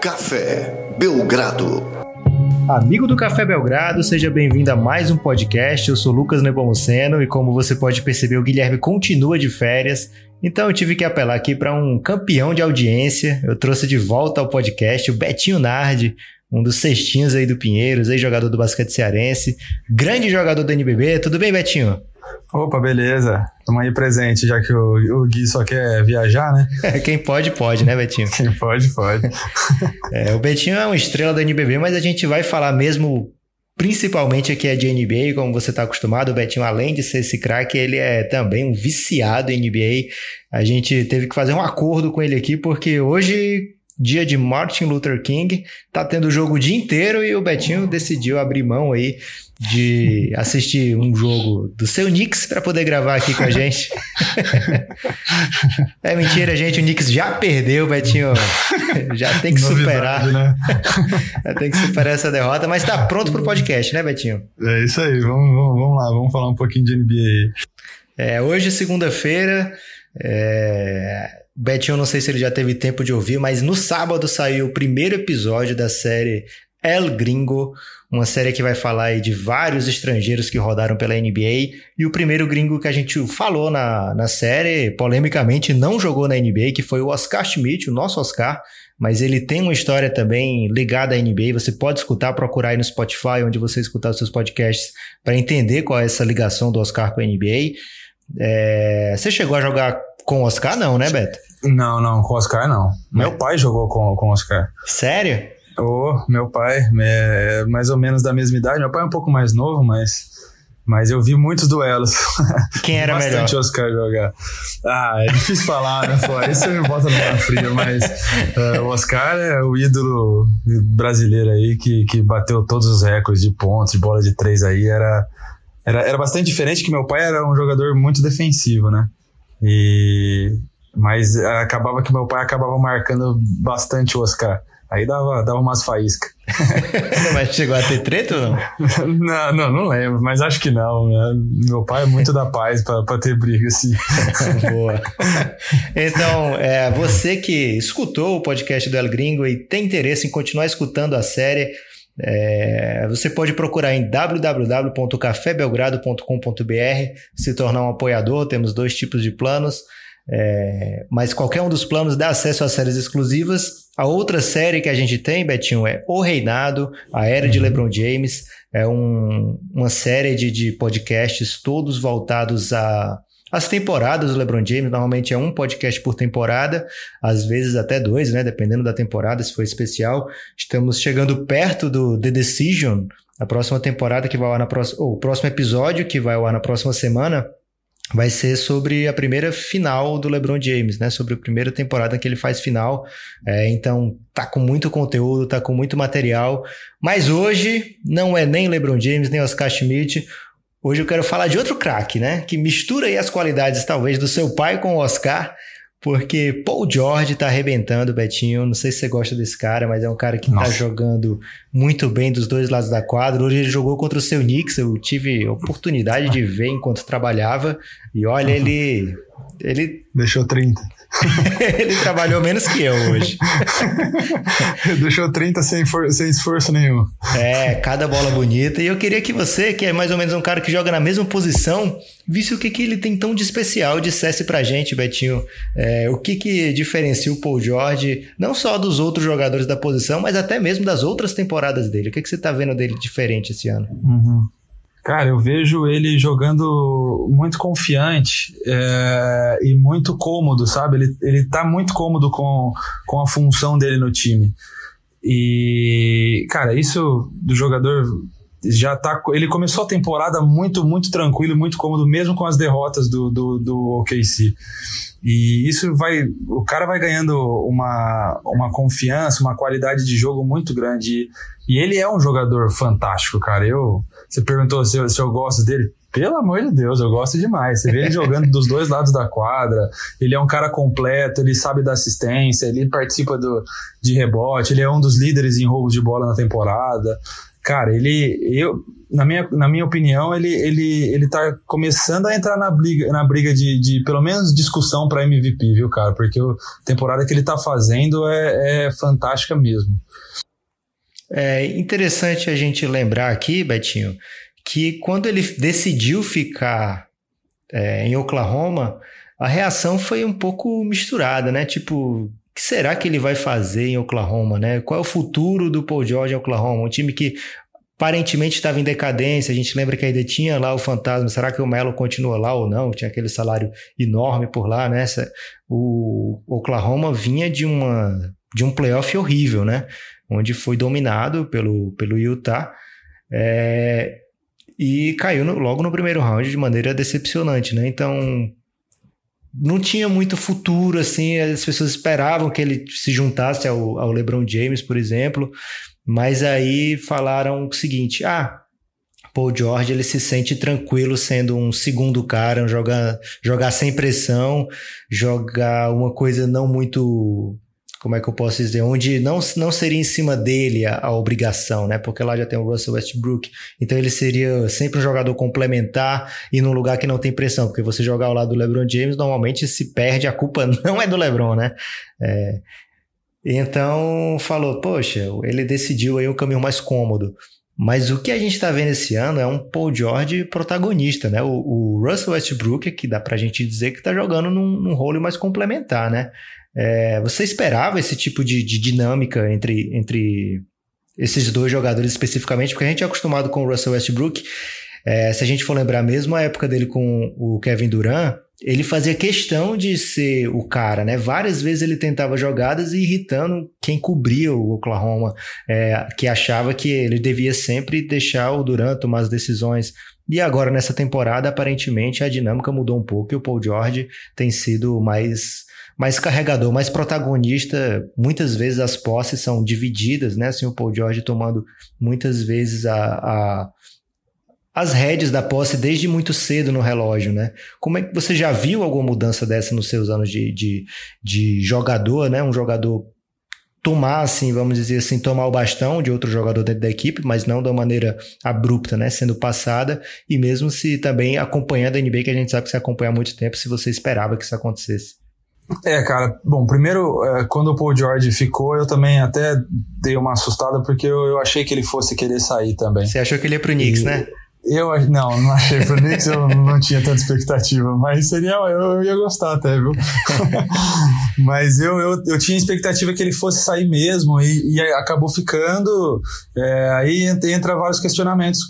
Café Belgrado. Amigo do Café Belgrado, seja bem-vindo a mais um podcast. Eu sou Lucas Nepomuceno e como você pode perceber, o Guilherme continua de férias. Então eu tive que apelar aqui para um campeão de audiência. Eu trouxe de volta ao podcast o Betinho Nardi, um dos cestinhos aí do Pinheiros, ex-jogador do basquete cearense, grande jogador do NBB. Tudo bem, Betinho? Opa, beleza. Estamos aí presente, já que o, o Gui só quer viajar, né? Quem pode, pode, né, Betinho? Quem pode, pode. é, o Betinho é uma estrela da NBB, mas a gente vai falar mesmo principalmente aqui é de NBA, como você está acostumado, o Betinho, além de ser esse craque, ele é também um viciado em NBA. A gente teve que fazer um acordo com ele aqui, porque hoje dia de Martin Luther King, tá tendo o jogo o dia inteiro e o Betinho decidiu abrir mão aí de assistir um jogo do seu Knicks para poder gravar aqui com a gente. é mentira, gente, o Knicks já perdeu, Betinho. Já tem que Novidade, superar. Né? já tem que superar essa derrota, mas tá pronto pro podcast, né, Betinho? É isso aí, vamos, vamos, vamos lá, vamos falar um pouquinho de NBA. É, hoje, segunda-feira, é... Betinho, não sei se ele já teve tempo de ouvir, mas no sábado saiu o primeiro episódio da série El Gringo, uma série que vai falar aí de vários estrangeiros que rodaram pela NBA. E o primeiro gringo que a gente falou na, na série, polemicamente, não jogou na NBA, que foi o Oscar Schmidt, o nosso Oscar. Mas ele tem uma história também ligada à NBA. Você pode escutar, procurar aí no Spotify, onde você escutar os seus podcasts, para entender qual é essa ligação do Oscar com a NBA. É... Você chegou a jogar com o Oscar, não, né, Beto? Não, não, com o Oscar não. Meu pai jogou com, com o Oscar. Sério? Oh, meu pai é mais ou menos da mesma idade. Meu pai é um pouco mais novo, mas, mas eu vi muitos duelos. Quem era Bastante melhor? Bastante Oscar jogar. Ah, é difícil falar, né? Pô, isso me bota no ar frio, mas uh, o Oscar é o ídolo brasileiro aí que, que bateu todos os recordes de pontos, de bola de três aí. Era, era, era bastante diferente que meu pai era um jogador muito defensivo, né? E, mas acabava que meu pai acabava marcando bastante o Oscar. Aí dava, dava umas faíscas. mas chegou a ter treta ou não? não, não, não lembro, mas acho que não. Né? Meu pai é muito da paz para ter briga assim. Boa. Então, é, você que escutou o podcast do El Gringo e tem interesse em continuar escutando a série, é, você pode procurar em www.cafébelgrado.com.br, se tornar um apoiador. Temos dois tipos de planos, é, mas qualquer um dos planos dá acesso a séries exclusivas. A outra série que a gente tem, Betinho, é O Reinado, a Era de LeBron James. É um, uma série de, de podcasts todos voltados a as temporadas do LeBron James normalmente é um podcast por temporada, às vezes até dois, né? Dependendo da temporada, se for especial. Estamos chegando perto do The Decision, a próxima temporada que vai ao ar na próxima. Ou o próximo episódio que vai ao ar na próxima semana vai ser sobre a primeira final do LeBron James, né? Sobre a primeira temporada que ele faz final. É, então tá com muito conteúdo, tá com muito material. Mas hoje não é nem LeBron James nem Oscar Schmidt. Hoje eu quero falar de outro craque, né? Que mistura aí as qualidades, talvez, do seu pai com o Oscar, porque Paul George tá arrebentando, Betinho. Não sei se você gosta desse cara, mas é um cara que Nossa. tá jogando muito bem dos dois lados da quadra. Hoje ele jogou contra o seu Knicks, eu tive oportunidade de ver enquanto trabalhava. E olha, ele. Ele. Deixou 30. ele trabalhou menos que eu hoje. Deixou 30 sem, sem esforço nenhum. É, cada bola bonita. E eu queria que você, que é mais ou menos um cara que joga na mesma posição, visse o que, que ele tem tão de especial, dissesse pra gente, Betinho, é, o que, que diferencia o Paul George, não só dos outros jogadores da posição, mas até mesmo das outras temporadas dele. O que, que você tá vendo dele diferente esse ano? Uhum. Cara, eu vejo ele jogando muito confiante é, e muito cômodo, sabe? Ele, ele tá muito cômodo com, com a função dele no time. E, cara, isso do jogador já tá. Ele começou a temporada muito, muito tranquilo, muito cômodo, mesmo com as derrotas do, do, do OKC. E isso vai. O cara vai ganhando uma, uma confiança, uma qualidade de jogo muito grande. E ele é um jogador fantástico, cara. Eu, você perguntou se eu, se eu gosto dele. Pelo amor de Deus, eu gosto demais. Você vê ele jogando dos dois lados da quadra. Ele é um cara completo, ele sabe da assistência, ele participa do, de rebote, ele é um dos líderes em roubos de bola na temporada. Cara, ele. Eu, na minha, na minha opinião, ele, ele, ele tá começando a entrar na briga, na briga de, de pelo menos discussão para MVP, viu, cara? Porque a temporada que ele tá fazendo é, é fantástica mesmo. É interessante a gente lembrar aqui, Betinho, que quando ele decidiu ficar é, em Oklahoma, a reação foi um pouco misturada, né? Tipo, que será que ele vai fazer em Oklahoma, né? Qual é o futuro do Paul George em Oklahoma? Um time que aparentemente estava em decadência. A gente lembra que ainda tinha lá o fantasma. Será que o Melo continua lá ou não? Tinha aquele salário enorme por lá, né? O Oklahoma vinha de uma de um playoff horrível, né? Onde foi dominado pelo, pelo Utah. É, e caiu no, logo no primeiro round de maneira decepcionante, né? Então não tinha muito futuro, assim, as pessoas esperavam que ele se juntasse ao, ao LeBron James, por exemplo, mas aí falaram o seguinte: ah, Paul George ele se sente tranquilo sendo um segundo cara, jogar, jogar sem pressão, jogar uma coisa não muito como é que eu posso dizer, onde não, não seria em cima dele a, a, obrigação, né? Porque lá já tem o Russell Westbrook, então ele seria sempre um jogador complementar e num lugar que não tem pressão, porque você jogar ao lado do LeBron James, normalmente se perde, a culpa não é do LeBron, né? É, então falou, poxa, ele decidiu aí um caminho mais cômodo. Mas o que a gente está vendo esse ano é um Paul George protagonista, né? O, o Russell Westbrook, que dá para a gente dizer que está jogando num, num role mais complementar, né? É, você esperava esse tipo de, de, dinâmica entre, entre esses dois jogadores especificamente? Porque a gente é acostumado com o Russell Westbrook. É, se a gente for lembrar mesmo a época dele com o Kevin Durant, ele fazia questão de ser o cara, né? Várias vezes ele tentava jogadas e irritando quem cobria o Oklahoma, é, que achava que ele devia sempre deixar o Durant tomar as decisões. E agora, nessa temporada, aparentemente a dinâmica mudou um pouco e o Paul George tem sido mais mais carregador, mais protagonista. Muitas vezes as posses são divididas, né? Assim, o Paul George tomando muitas vezes a, a as rédeas da posse desde muito cedo no relógio, né? Como é que você já viu alguma mudança dessa nos seus anos de, de, de jogador, né? Um jogador tomar, assim, vamos dizer assim, tomar o bastão de outro jogador dentro da equipe, mas não da maneira abrupta, né? Sendo passada e mesmo se também acompanhando a NBA, que a gente sabe que você acompanha há muito tempo, se você esperava que isso acontecesse. É, cara, bom, primeiro, é, quando o Paul George ficou, eu também até dei uma assustada, porque eu, eu achei que ele fosse querer sair também. Você achou que ele ia pro Knicks, e, né? Eu não, não achei pro Knicks, eu não tinha tanta expectativa, mas seria, eu, eu ia gostar até, viu? mas eu, eu, eu tinha expectativa que ele fosse sair mesmo e, e acabou ficando. É, aí entra vários questionamentos,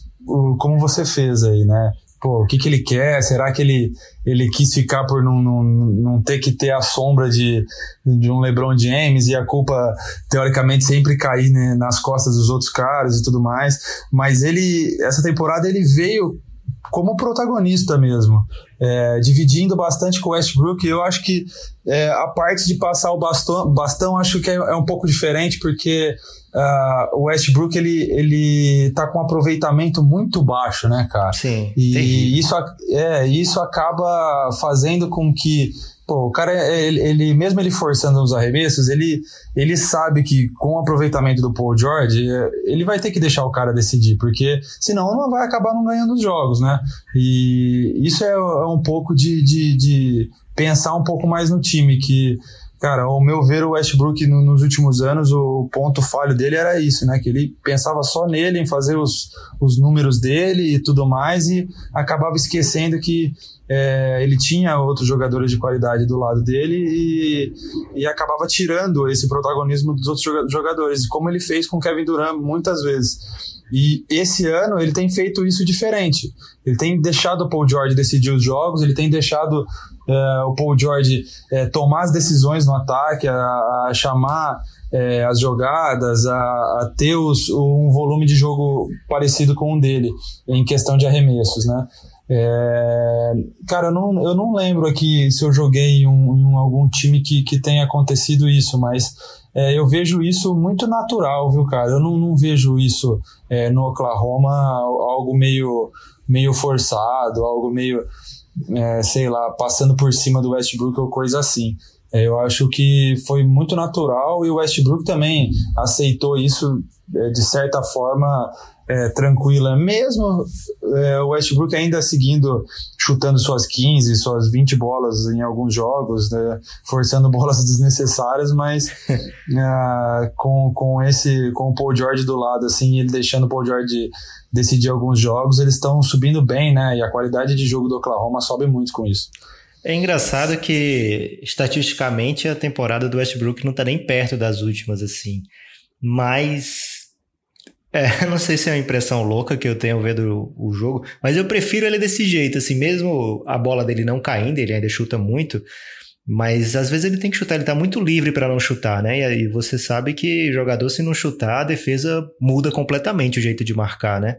como você fez aí, né? Pô, o que, que ele quer? Será que ele, ele quis ficar por não, não, não ter que ter a sombra de, de um LeBron James e a culpa, teoricamente, sempre cair né, nas costas dos outros caras e tudo mais? Mas ele, essa temporada, ele veio como protagonista mesmo, é, dividindo bastante com o Westbrook. Eu acho que é, a parte de passar o bastão, bastão acho que é, é um pouco diferente, porque uh, o Westbrook ele, ele tá com um aproveitamento muito baixo, né, cara? Sim. E isso, é, isso acaba fazendo com que pô, o cara, ele, ele, mesmo ele forçando os arremessos, ele, ele sabe que com o aproveitamento do Paul George, ele vai ter que deixar o cara decidir, porque senão não vai acabar não ganhando os jogos, né? E isso é, é um pouco de, de, de pensar um pouco mais no time, que Cara, ao meu ver, o Westbrook no, nos últimos anos, o ponto falho dele era isso, né? Que ele pensava só nele, em fazer os, os números dele e tudo mais, e acabava esquecendo que é, ele tinha outros jogadores de qualidade do lado dele e, e acabava tirando esse protagonismo dos outros jogadores, como ele fez com Kevin Durant muitas vezes. E esse ano ele tem feito isso diferente. Ele tem deixado o Paul George decidir os jogos, ele tem deixado é, o Paul George é, tomar as decisões no ataque, a, a chamar é, as jogadas, a, a ter os, um volume de jogo parecido com o dele, em questão de arremessos, né? É, cara, eu não, eu não lembro aqui se eu joguei em, um, em algum time que, que tenha acontecido isso, mas é, eu vejo isso muito natural, viu, cara? Eu não, não vejo isso é, no Oklahoma algo meio, meio forçado, algo meio é, sei lá, passando por cima do Westbrook ou coisa assim. É, eu acho que foi muito natural e o Westbrook também aceitou isso é, de certa forma é, tranquila, mesmo é, o Westbrook ainda seguindo, chutando suas 15, suas 20 bolas em alguns jogos, né, forçando bolas desnecessárias, mas é, com, com esse com o Paul George do lado, assim, ele deixando o Paul George decidir alguns jogos, eles estão subindo bem, né? E a qualidade de jogo do Oklahoma sobe muito com isso. É engraçado que, estatisticamente, a temporada do Westbrook não está nem perto das últimas, assim. Mas. É, não sei se é uma impressão louca que eu tenho vendo o jogo, mas eu prefiro ele desse jeito, assim, mesmo a bola dele não caindo, ele ainda chuta muito, mas às vezes ele tem que chutar, ele tá muito livre para não chutar, né? E você sabe que jogador, se não chutar, a defesa muda completamente o jeito de marcar, né?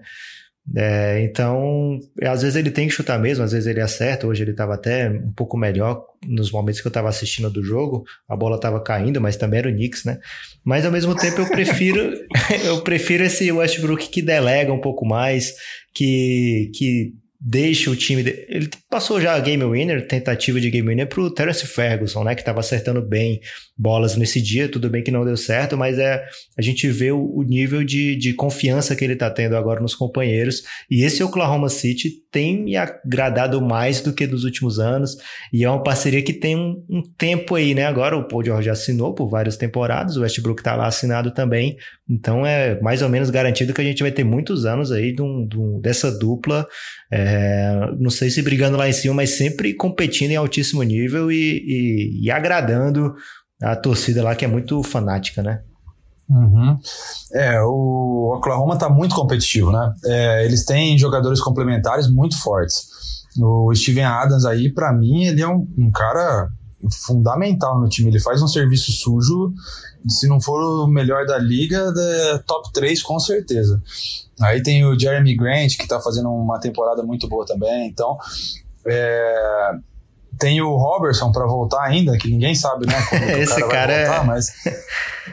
É, então, às vezes ele tem que chutar mesmo, às vezes ele acerta. Hoje ele estava até um pouco melhor nos momentos que eu estava assistindo do jogo. A bola estava caindo, mas também era o Knicks, né? Mas ao mesmo tempo eu prefiro eu prefiro esse Westbrook que delega um pouco mais, que, que deixa o time. De... Ele passou já a game winner, tentativa de game winner, pro Terence Ferguson, né? Que estava acertando bem bolas nesse dia. Tudo bem que não deu certo, mas é a gente vê o, o nível de, de confiança que ele está tendo agora nos companheiros. E esse Oklahoma City tem me agradado mais do que dos últimos anos. E é uma parceria que tem um, um tempo aí, né? Agora o Paul George assinou por várias temporadas, o Westbrook está lá assinado também. Então é mais ou menos garantido que a gente vai ter muitos anos aí de um, de um, dessa dupla. É, não sei se brigando lá em cima, mas sempre competindo em altíssimo nível e, e, e agradando a torcida lá que é muito fanática, né? Uhum. É, o Oklahoma tá muito competitivo, né? É, eles têm jogadores complementares muito fortes. O Steven Adams aí, para mim, ele é um, um, cara fundamental no time. Ele faz um serviço sujo, se não for o melhor da liga, é top 3 com certeza. Aí tem o Jeremy Grant, que tá fazendo uma temporada muito boa também. Então, é, tem o Robertson para voltar ainda, que ninguém sabe, né? Esse cara, cara voltar, é... mas,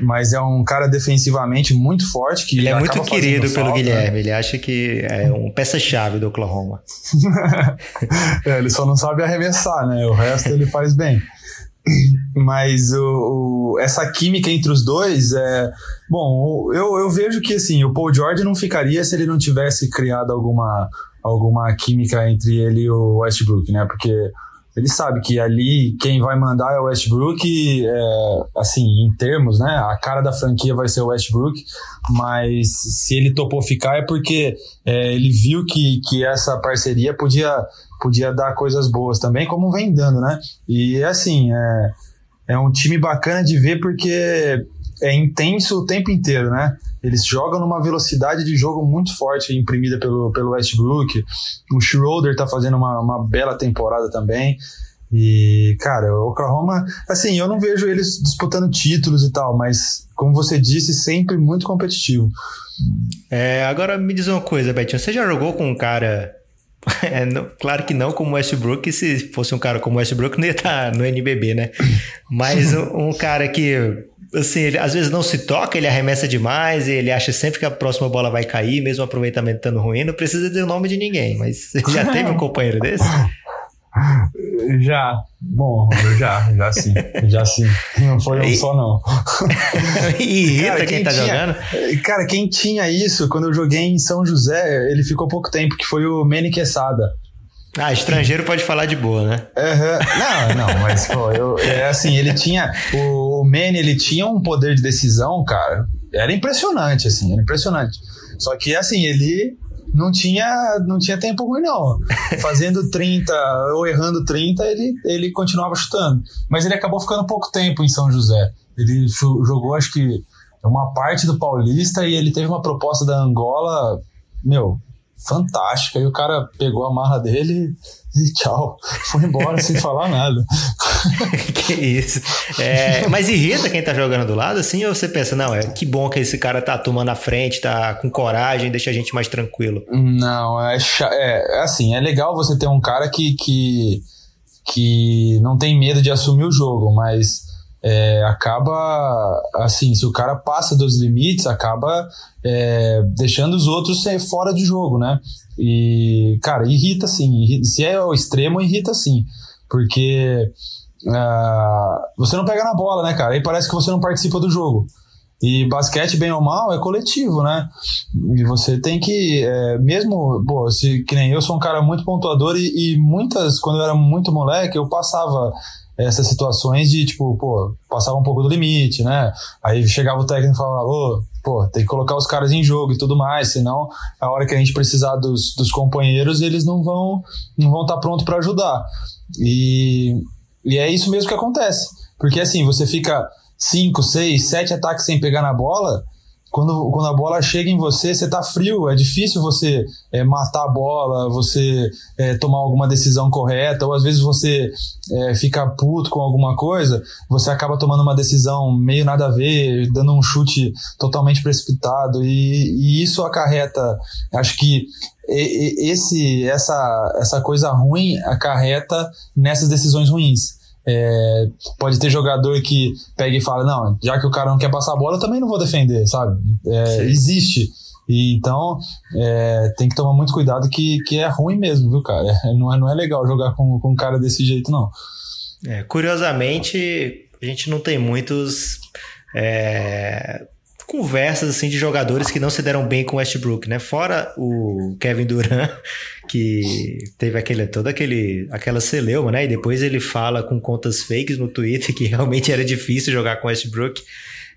mas é um cara defensivamente muito forte. Que ele é muito querido pelo Guilherme, ele acha que é um peça-chave do Oklahoma. é, ele só não sabe arremessar, né? O resto ele faz bem. Mas o, o, essa química entre os dois é. Bom, eu, eu vejo que assim, o Paul George não ficaria se ele não tivesse criado alguma, alguma química entre ele e o Westbrook, né? Porque ele sabe que ali quem vai mandar é o Westbrook, é, assim, em termos, né? A cara da franquia vai ser o Westbrook, mas se ele topou ficar é porque é, ele viu que, que essa parceria podia, podia dar coisas boas também, como vem dando, né? E assim, é, é um time bacana de ver porque é intenso o tempo inteiro, né? Eles jogam numa velocidade de jogo muito forte, imprimida pelo, pelo Westbrook. O Schroeder tá fazendo uma, uma bela temporada também. E, cara, o Oklahoma, assim, eu não vejo eles disputando títulos e tal, mas, como você disse, sempre muito competitivo. É, agora me diz uma coisa, Betinho, você já jogou com um cara. É, não, claro que não como Westbrook, se fosse um cara como Westbrook, não ia estar tá no NBB, né? Mas um, um cara que assim, ele às vezes não se toca, ele arremessa demais, ele acha sempre que a próxima bola vai cair, mesmo o aproveitamento estando ruim, não precisa dizer o nome de ninguém, mas já teve um companheiro desse? Já, bom, já, já sim, já sim. Não foi um só, não. e irrita cara, quem, quem tá tinha, jogando? Cara, quem tinha isso quando eu joguei em São José, ele ficou pouco tempo, que foi o Manny Quesada. Ah, estrangeiro pode falar de boa, né? Uhum. Não, não, mas pô, eu, é assim, ele tinha. O, o Manny, ele tinha um poder de decisão, cara. Era impressionante, assim, era impressionante. Só que, assim, ele não tinha, não tinha tempo ruim, não. Fazendo 30 ou errando 30, ele, ele continuava chutando. Mas ele acabou ficando pouco tempo em São José. Ele jogou, acho que, uma parte do Paulista e ele teve uma proposta da Angola, meu, fantástica. E o cara pegou a marra dele e tchau. Foi embora sem falar nada. que isso. É, mas irrita quem tá jogando do lado, assim, ou você pensa, não, é que bom que esse cara tá tomando a frente, tá com coragem, deixa a gente mais tranquilo. Não, é, é, é assim, é legal você ter um cara que, que, que não tem medo de assumir o jogo, mas é, acaba assim, se o cara passa dos limites, acaba é, deixando os outros fora de jogo, né? E, cara, irrita sim. Se é o extremo, irrita sim. Porque uh, você não pega na bola, né, cara? Aí parece que você não participa do jogo. E basquete, bem ou mal, é coletivo, né? E você tem que, é, mesmo, pô, se, que nem eu sou um cara muito pontuador e, e muitas, quando eu era muito moleque, eu passava essas situações de, tipo, pô, passava um pouco do limite, né? Aí chegava o técnico e falava, ô, pô, tem que colocar os caras em jogo e tudo mais, senão a hora que a gente precisar dos, dos companheiros, eles não vão não vão estar tá prontos para ajudar. E, e é isso mesmo que acontece. Porque assim, você fica 5, 6, 7 ataques sem pegar na bola, quando, quando a bola chega em você, você tá frio, é difícil você é, matar a bola, você é, tomar alguma decisão correta, ou às vezes você é, fica puto com alguma coisa, você acaba tomando uma decisão meio nada a ver, dando um chute totalmente precipitado, e, e isso acarreta, acho que esse, essa, essa coisa ruim acarreta nessas decisões ruins. É, pode ter jogador que pega e fala: Não, já que o cara não quer passar a bola, eu também não vou defender, sabe? É, existe. E, então, é, tem que tomar muito cuidado que, que é ruim mesmo, viu, cara? É, não, é, não é legal jogar com, com um cara desse jeito, não. É, curiosamente, a gente não tem muitos é, conversas assim de jogadores que não se deram bem com o Westbrook, né? Fora o Kevin Durant, que teve aquele toda aquele aquela celeuma, né? E depois ele fala com contas fakes no Twitter que realmente era difícil jogar com o Westbrook.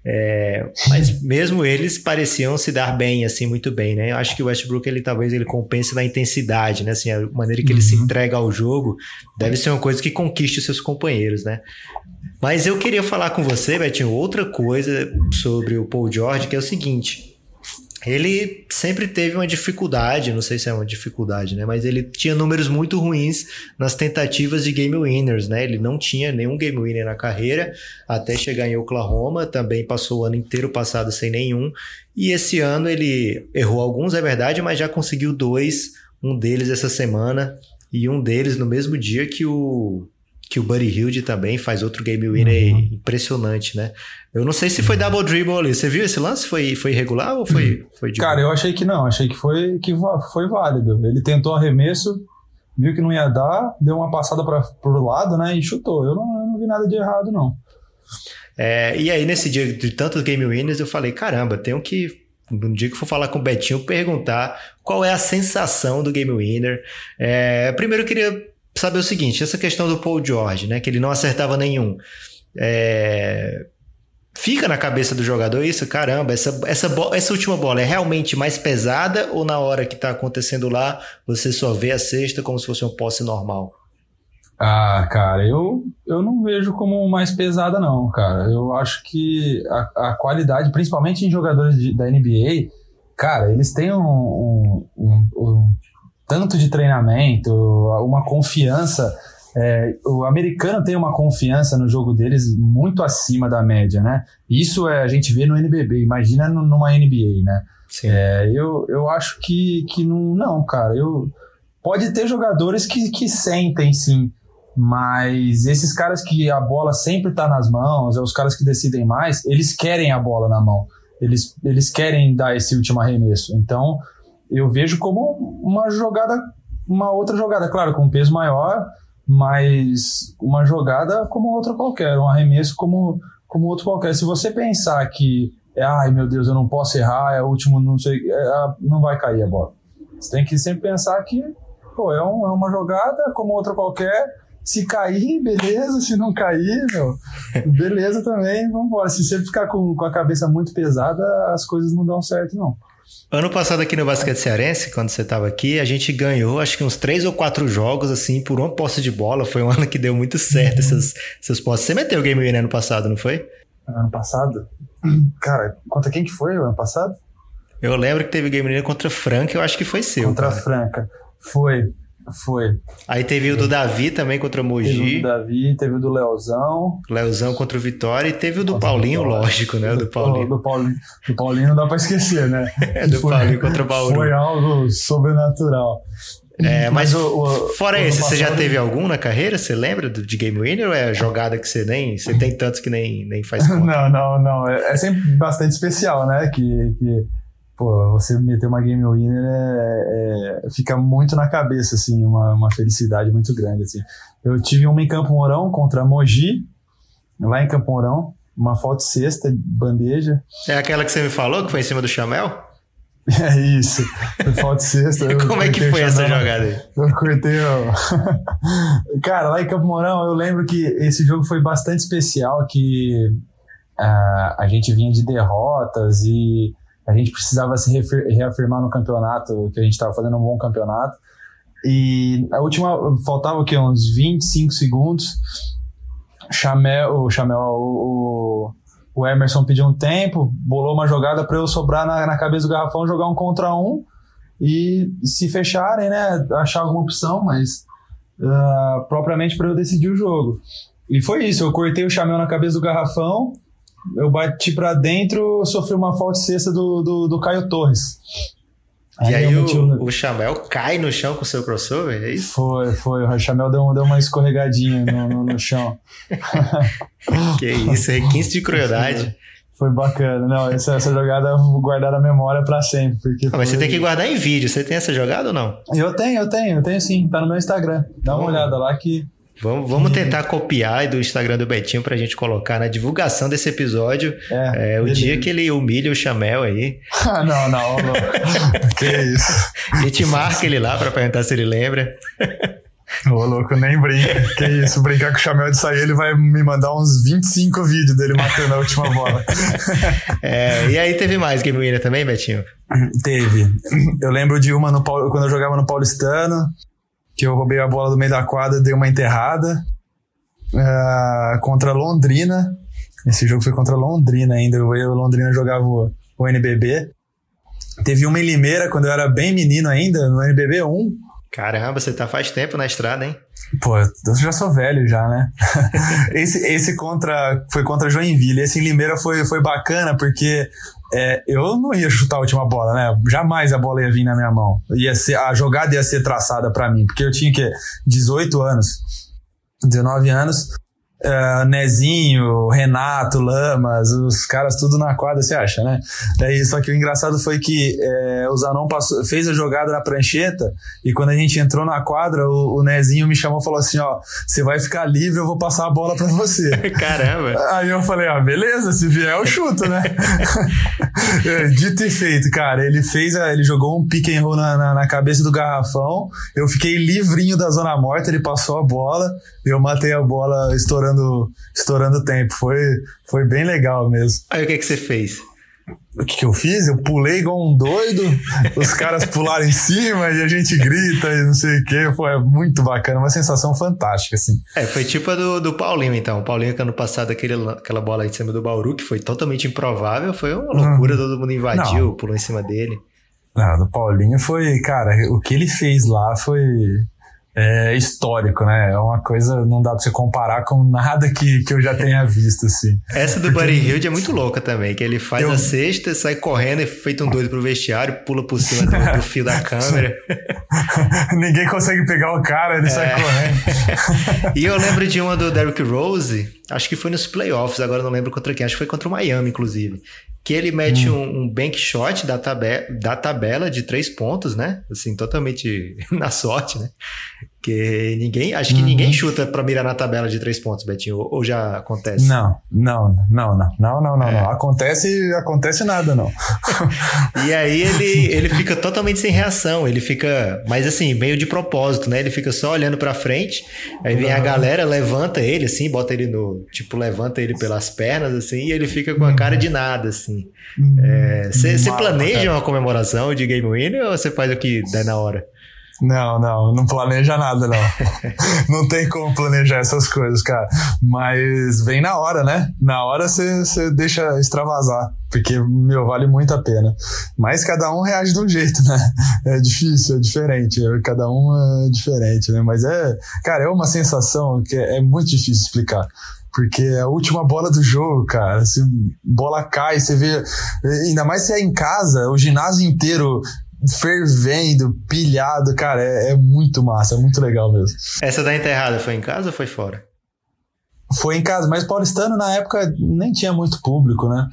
É, mas mesmo eles pareciam se dar bem, assim, muito bem, né? Eu acho que o Westbrook, ele talvez ele compense na intensidade, né? Assim, a maneira que ele se uhum. entrega ao jogo deve ser uma coisa que conquiste os seus companheiros, né? Mas eu queria falar com você, Betinho, outra coisa sobre o Paul George, que é o seguinte. Ele sempre teve uma dificuldade, não sei se é uma dificuldade, né? Mas ele tinha números muito ruins nas tentativas de game winners, né? Ele não tinha nenhum game winner na carreira até chegar em Oklahoma, também passou o ano inteiro passado sem nenhum. E esse ano ele errou alguns, é verdade, mas já conseguiu dois, um deles essa semana e um deles no mesmo dia que o que o Buddy Hilde também faz outro game winner uhum. impressionante, né? Eu não sei se foi double dribble ali. Você viu esse lance? Foi, foi irregular ou foi, foi de Cara, eu achei que não. Achei que foi, que foi válido. Ele tentou arremesso, viu que não ia dar, deu uma passada para pro lado, né? E chutou. Eu não, eu não vi nada de errado, não. É, e aí, nesse dia de tantos game winners, eu falei: caramba, tenho que no dia que for falar com o Betinho, perguntar qual é a sensação do Game Winner. É, primeiro eu queria saber o seguinte: essa questão do Paul George, né? Que ele não acertava nenhum. É, fica na cabeça do jogador isso? Caramba, essa, essa, essa última bola é realmente mais pesada ou na hora que está acontecendo lá você só vê a cesta como se fosse um posse normal? Ah, cara, eu, eu não vejo como mais pesada, não, cara. Eu acho que a, a qualidade, principalmente em jogadores de, da NBA, cara, eles têm um, um, um, um tanto de treinamento, uma confiança. É, o americano tem uma confiança no jogo deles muito acima da média, né? Isso é, a gente vê no NBB, imagina numa NBA, né? É, eu, eu acho que, que não, não, cara. Eu, pode ter jogadores que, que sentem sim, mas esses caras que a bola sempre tá nas mãos, é os caras que decidem mais, eles querem a bola na mão. Eles, eles querem dar esse último arremesso. Então, eu vejo como uma jogada, uma outra jogada, claro, com peso maior, mas uma jogada como outra qualquer, um arremesso como, como outro qualquer. Se você pensar que, é, ai meu Deus, eu não posso errar, é o último, não sei, é, não vai cair a bola. Você tem que sempre pensar que, pô, é, um, é uma jogada como outra qualquer. Se cair, beleza. Se não cair, meu, beleza também, vamos embora. Se você ficar com, com a cabeça muito pesada, as coisas não dão certo, não. Ano passado aqui no Basquete Cearense, quando você estava aqui, a gente ganhou acho que uns três ou quatro jogos, assim, por uma posse de bola. Foi um ano que deu muito certo uhum. essas, essas posses. Você meteu o Game Winner ano passado, não foi? Ano passado? Cara, contra quem que foi ano passado? Eu lembro que teve Game Winner contra Franca, eu acho que foi seu. Contra cara. Franca. Foi. Foi. Aí teve o do Davi também contra o Mogi. Teve o do Davi, teve o do Leozão. Leozão contra o Vitória e teve o do Nossa, Paulinho, lógico, né? O do, do Paulinho. Do, Paulinho. Do Paulinho não dá pra esquecer, né? é, do foi, Paulinho contra o Bauru. Foi algo sobrenatural. É, mas, mas o, o, fora o esse, você já teve algum na carreira? Você lembra de Game Winner ou é jogada que você nem. Você tem tantos que nem, nem faz conta? não, não, não. É, é sempre bastante especial, né? Que, que pô, você meter uma game winner é, é, fica muito na cabeça, assim, uma, uma felicidade muito grande, assim. Eu tive uma em Campo Mourão contra Mogi, lá em Campo Mourão, uma foto sexta, bandeja. É aquela que você me falou, que foi em cima do Chamel? É isso. Foi falta sexta. Como é que foi essa jogada aí? Eu cortei. Ó. Cara, lá em Campo Mourão, eu lembro que esse jogo foi bastante especial, que uh, a gente vinha de derrotas e a gente precisava se reafirmar no campeonato, que a gente estava fazendo um bom campeonato. E a última, faltava o quê? Uns 25 segundos. Chamel, o Chamel, o, o Emerson pediu um tempo, bolou uma jogada para eu sobrar na, na cabeça do garrafão, jogar um contra um e se fecharem, né, achar alguma opção, mas uh, propriamente para eu decidir o jogo. E foi isso, eu cortei o chamel na cabeça do garrafão, eu bati para dentro, sofri uma falta cesta do, do, do Caio Torres. E aí, o, o Chamel cai no chão com o seu crossover, é isso? Foi, foi. O Chamel deu, deu uma escorregadinha no, no, no chão. que isso, requinte de crueldade. Foi bacana. Não, essa, essa jogada eu vou guardar na memória para sempre. Porque mas foi... você tem que guardar em vídeo. Você tem essa jogada ou não? Eu tenho, eu tenho, eu tenho sim. Tá no meu Instagram. Dá uma olhada lá que Vamos, vamos tentar copiar do Instagram do Betinho pra gente colocar na divulgação desse episódio é, é o dia que ele humilha o Chamel aí. ah, não, não, não. que isso. A gente marca ele lá pra perguntar se ele lembra. Ô, louco, nem brinca. Que isso, brincar com o Chamel de sair, ele vai me mandar uns 25 vídeos dele matando a última bola. é, e aí teve mais Game Winner também, Betinho? Teve. Eu lembro de uma no, quando eu jogava no Paulistano, que eu roubei a bola do meio da quadra, dei uma enterrada. Uh, contra Londrina. Esse jogo foi contra Londrina ainda. Eu Londrina jogava o, o NBB. Teve uma em Limeira quando eu era bem menino ainda, no NBB 1. Caramba, você tá faz tempo na estrada, hein? Pô, eu já sou velho já, né? esse, esse contra foi contra Joinville. Esse em Limeira foi, foi bacana porque é, eu não ia chutar a última bola, né? Jamais a bola ia vir na minha mão. Ia ser, a jogada ia ser traçada para mim, porque eu tinha que 18 anos, 19 anos. Uh, Nezinho, Renato, Lamas, os caras tudo na quadra, você acha, né? Daí, só que o engraçado foi que é, o Zanon passou, fez a jogada na prancheta e quando a gente entrou na quadra, o, o Nezinho me chamou e falou assim: Ó, você vai ficar livre, eu vou passar a bola pra você. Caramba! Aí eu falei: Ah, beleza, se vier eu chuto, né? é, dito e feito, cara, ele fez, a, ele jogou um pick and roll na, na, na cabeça do garrafão, eu fiquei livrinho da zona morta, ele passou a bola, eu matei a bola estourando estourando tempo. Foi, foi bem legal mesmo. Aí o que, que você fez? O que, que eu fiz? Eu pulei igual um doido, os caras pularam em cima e a gente grita e não sei o que. Foi muito bacana, uma sensação fantástica, assim. É, foi tipo a do, do Paulinho, então. O Paulinho que ano passado aquele, aquela bola em cima do Bauru, que foi totalmente improvável, foi uma loucura, hum. todo mundo invadiu, não. pulou em cima dele. Não, do Paulinho foi, cara, o que ele fez lá foi é histórico, né? É uma coisa, não dá pra você comparar com nada que, que eu já tenha visto, assim. Essa do Buddy Hilde é muito louca também, que ele faz eu... a cesta, sai correndo, e feito um doido pro vestiário, pula por cima do, do fio da câmera. Ninguém consegue pegar o cara, ele é. sai correndo. e eu lembro de uma do Derrick Rose, acho que foi nos playoffs, agora não lembro contra quem, acho que foi contra o Miami, inclusive. Que ele mete hum. um, um bank shot da, tabe da tabela de três pontos, né? Assim, totalmente na sorte, né? Que ninguém, acho que uhum. ninguém chuta para mirar na tabela de três pontos, Betinho, ou, ou já acontece? Não, não, não, não, não, não, não, é. não. Acontece, acontece nada, não. e aí ele, ele fica totalmente sem reação, ele fica, mas assim, meio de propósito, né? Ele fica só olhando para frente, aí vem uhum. a galera, levanta ele assim, bota ele no, tipo, levanta ele pelas pernas assim, e ele fica com a cara de nada assim. Você uhum. é, planeja uma comemoração de Game Winner ou você faz o que dá na hora? Não, não, não planeja nada, não. não tem como planejar essas coisas, cara. Mas vem na hora, né? Na hora você deixa extravasar, porque, meu, vale muito a pena. Mas cada um reage de um jeito, né? É difícil, é diferente. Cada um é diferente, né? Mas é, cara, é uma sensação que é muito difícil explicar porque é a última bola do jogo, cara, se bola cai, você vê, ainda mais se é em casa, o ginásio inteiro fervendo, pilhado, cara, é, é, muito massa, é muito legal mesmo. Essa da enterrada foi em casa ou foi fora? Foi em casa, mas paulistano na época nem tinha muito público, né?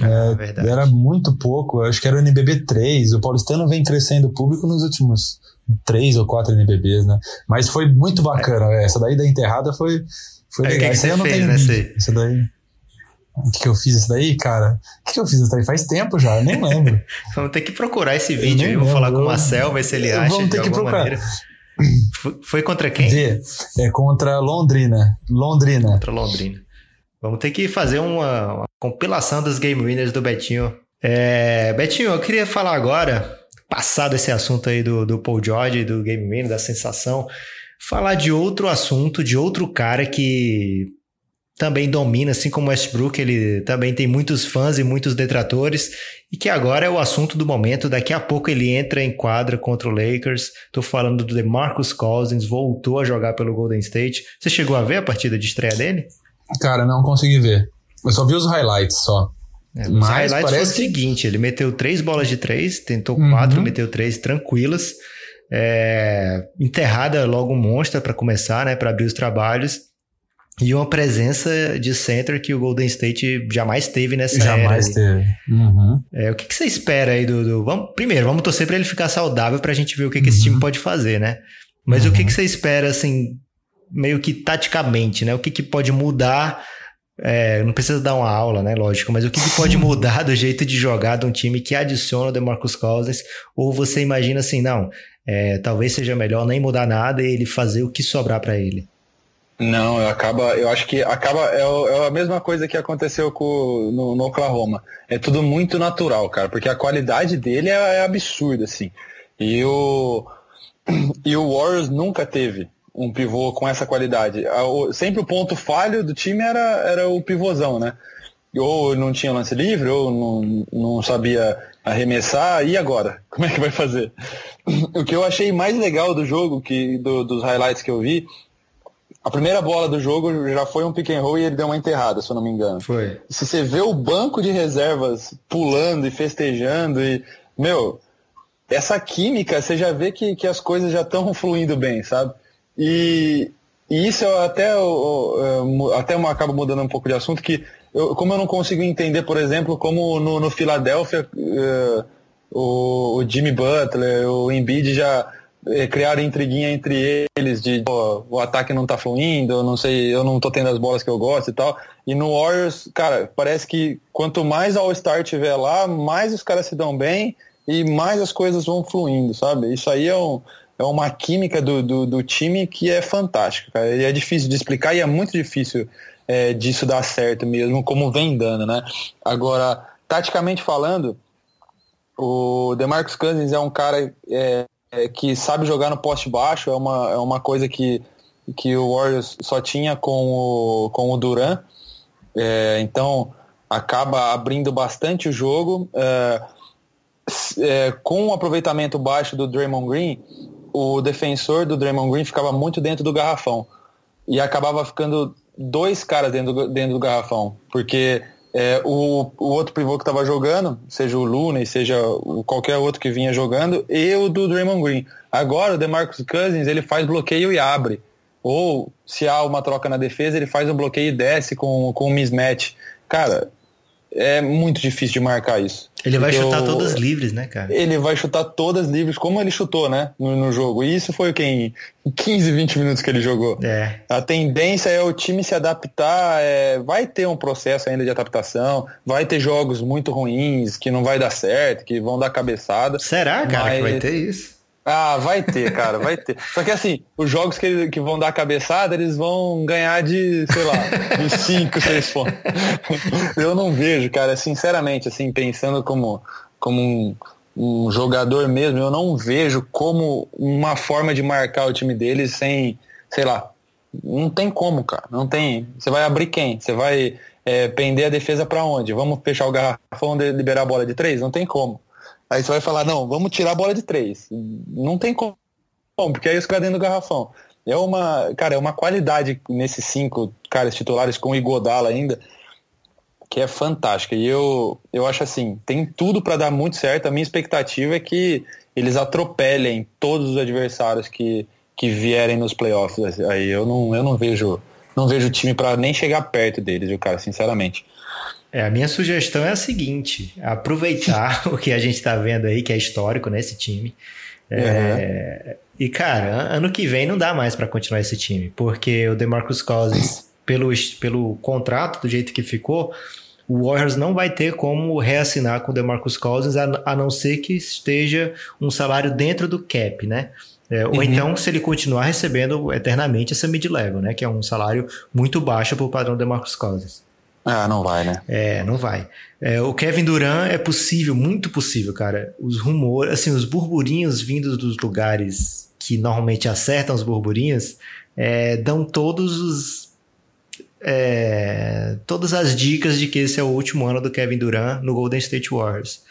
Ah, é, era muito pouco, acho que era o NBB 3. O paulistano vem crescendo público nos últimos três ou quatro NBBs, né? Mas foi muito bacana. É. Essa daí da enterrada foi, foi legal. O que, que você fez, né? Essa daí. O que, eu fiz isso daí, cara? O que, que eu fiz isso daí? Faz tempo já, eu nem lembro. Vamos ter que procurar esse vídeo aí. Vou falar com o Marcel, ver se ele acha. Vamos ter que procurar. Maneira. Foi contra quem? Vê, é contra Londrina. Londrina. Contra Londrina. Vamos ter que fazer uma, uma compilação dos game winners do Betinho. É, Betinho, eu queria falar agora, passado esse assunto aí do, do Paul George, do game winner, da sensação, falar de outro assunto, de outro cara que também domina, assim como Westbrook, ele também tem muitos fãs e muitos detratores, e que agora é o assunto do momento. Daqui a pouco ele entra em quadra contra o Lakers. Tô falando do DeMarcus Cousins, voltou a jogar pelo Golden State. Você chegou a ver a partida de estreia dele? Cara, não consegui ver. Eu só vi os highlights só. É, Mas highlights parece... foi o seguinte: ele meteu três bolas de três, tentou uhum. quatro, meteu três tranquilas. É, enterrada logo um monstro para começar, né, para abrir os trabalhos. E uma presença de center que o Golden State jamais teve nessa jamais era. Jamais teve. Uhum. É, o que, que, você espera aí do. do... Vamos, primeiro, vamos torcer para ele ficar saudável para a gente ver o que, uhum. que esse time uhum. pode fazer, né? Mas uhum. o que, que você espera, assim, meio que taticamente, né? O que, que pode mudar? É, não precisa dar uma aula, né? Lógico, mas o que, que pode mudar do jeito de jogar de um time que adiciona o DeMarcus Cousins? Ou você imagina assim, não, é, talvez seja melhor nem mudar nada e ele fazer o que sobrar para ele? Não, acaba, eu acho que acaba é, é, a mesma coisa que aconteceu com, no, no, Oklahoma. É tudo muito natural, cara, porque a qualidade dele é, é absurda, assim. E o, e o Warriors nunca teve um pivô com essa qualidade. Sempre o ponto falho do time era, era o pivôzão, né? Ou não tinha lance livre, ou não, não sabia arremessar, e agora? Como é que vai fazer? O que eu achei mais legal do jogo, que do, dos highlights que eu vi, a primeira bola do jogo já foi um pick and roll e ele deu uma enterrada, se eu não me engano. Foi. Se você vê o banco de reservas pulando e festejando e. Meu, essa química, você já vê que, que as coisas já estão fluindo bem, sabe? E, e isso eu até, eu, até eu acabo mudando um pouco de assunto, que eu, como eu não consigo entender, por exemplo, como no, no Philadelphia uh, o, o Jimmy Butler, o Embiid já criaram intriguinha entre eles de o ataque não tá fluindo, eu não sei, eu não tô tendo as bolas que eu gosto e tal. E no Warriors, cara, parece que quanto mais All-Star tiver lá, mais os caras se dão bem e mais as coisas vão fluindo, sabe? Isso aí é, um, é uma química do, do, do, time que é fantástica, cara. E é difícil de explicar e é muito difícil é, disso dar certo mesmo, como vem dando, né? Agora, taticamente falando, o DeMarcus Cousins é um cara é, é, que sabe jogar no poste baixo, é uma, é uma coisa que, que o Warriors só tinha com o, com o Duran. É, então acaba abrindo bastante o jogo. É, é, com o aproveitamento baixo do Draymond Green, o defensor do Draymond Green ficava muito dentro do garrafão. E acabava ficando dois caras dentro dentro do garrafão. Porque é, o, o, outro pivô que estava jogando, seja o Looney, seja o, qualquer outro que vinha jogando, e o do Draymond Green. Agora o DeMarcus Cousins ele faz bloqueio e abre. Ou se há uma troca na defesa, ele faz um bloqueio e desce com, com um mismatch. Cara, é muito difícil de marcar isso. Ele vai chutar todas livres, né, cara? Ele vai chutar todas livres, como ele chutou, né, no, no, jogo. E isso foi o que? Em 15, 20 minutos que ele jogou. É. A tendência é o time se adaptar. É, vai ter um processo ainda de adaptação. Vai ter jogos muito ruins, que não vai dar certo, que vão dar cabeçada. Será, cara, mas... que vai ter isso? Ah, vai ter, cara, vai ter. Só que assim, os jogos que, que vão dar cabeçada, eles vão ganhar de, sei lá, de 5, 6 pontos. Eu não vejo, cara, sinceramente, assim, pensando como, como um, um jogador mesmo, eu não vejo como uma forma de marcar o time deles sem, sei lá, não tem como, cara. Não tem. Você vai abrir quem? Você vai é, pender a defesa para onde? Vamos fechar o garrafão de liberar a bola de três? Não tem como. Aí você vai falar, não, vamos tirar a bola de três. Não tem como, porque aí os caras dentro do garrafão. É uma, cara, é uma qualidade nesses cinco caras titulares com o Igodala ainda, que é fantástica. E eu, eu acho assim, tem tudo para dar muito certo. A minha expectativa é que eles atropelem todos os adversários que, que vierem nos playoffs. Aí eu não, eu não vejo não vejo time para nem chegar perto deles, viu, cara, sinceramente. É, a minha sugestão é a seguinte: aproveitar o que a gente está vendo aí, que é histórico nesse time. É, uhum. E, cara, ano que vem não dá mais para continuar esse time, porque o DeMarcus Cousins, pelo, pelo contrato, do jeito que ficou, o Warriors não vai ter como reassinar com o DeMarcus Cousins, a, a não ser que esteja um salário dentro do cap, né? É, ou uhum. então, se ele continuar recebendo eternamente essa mid-level, né? Que é um salário muito baixo para o padrão do DeMarcus Cousins. Ah, não vai, né? É, não vai. É, o Kevin Durant é possível, muito possível, cara. Os rumores, assim, os burburinhos vindos dos lugares que normalmente acertam os burburinhos é, dão todos os. É, todas as dicas de que esse é o último ano do Kevin Durant no Golden State Warriors.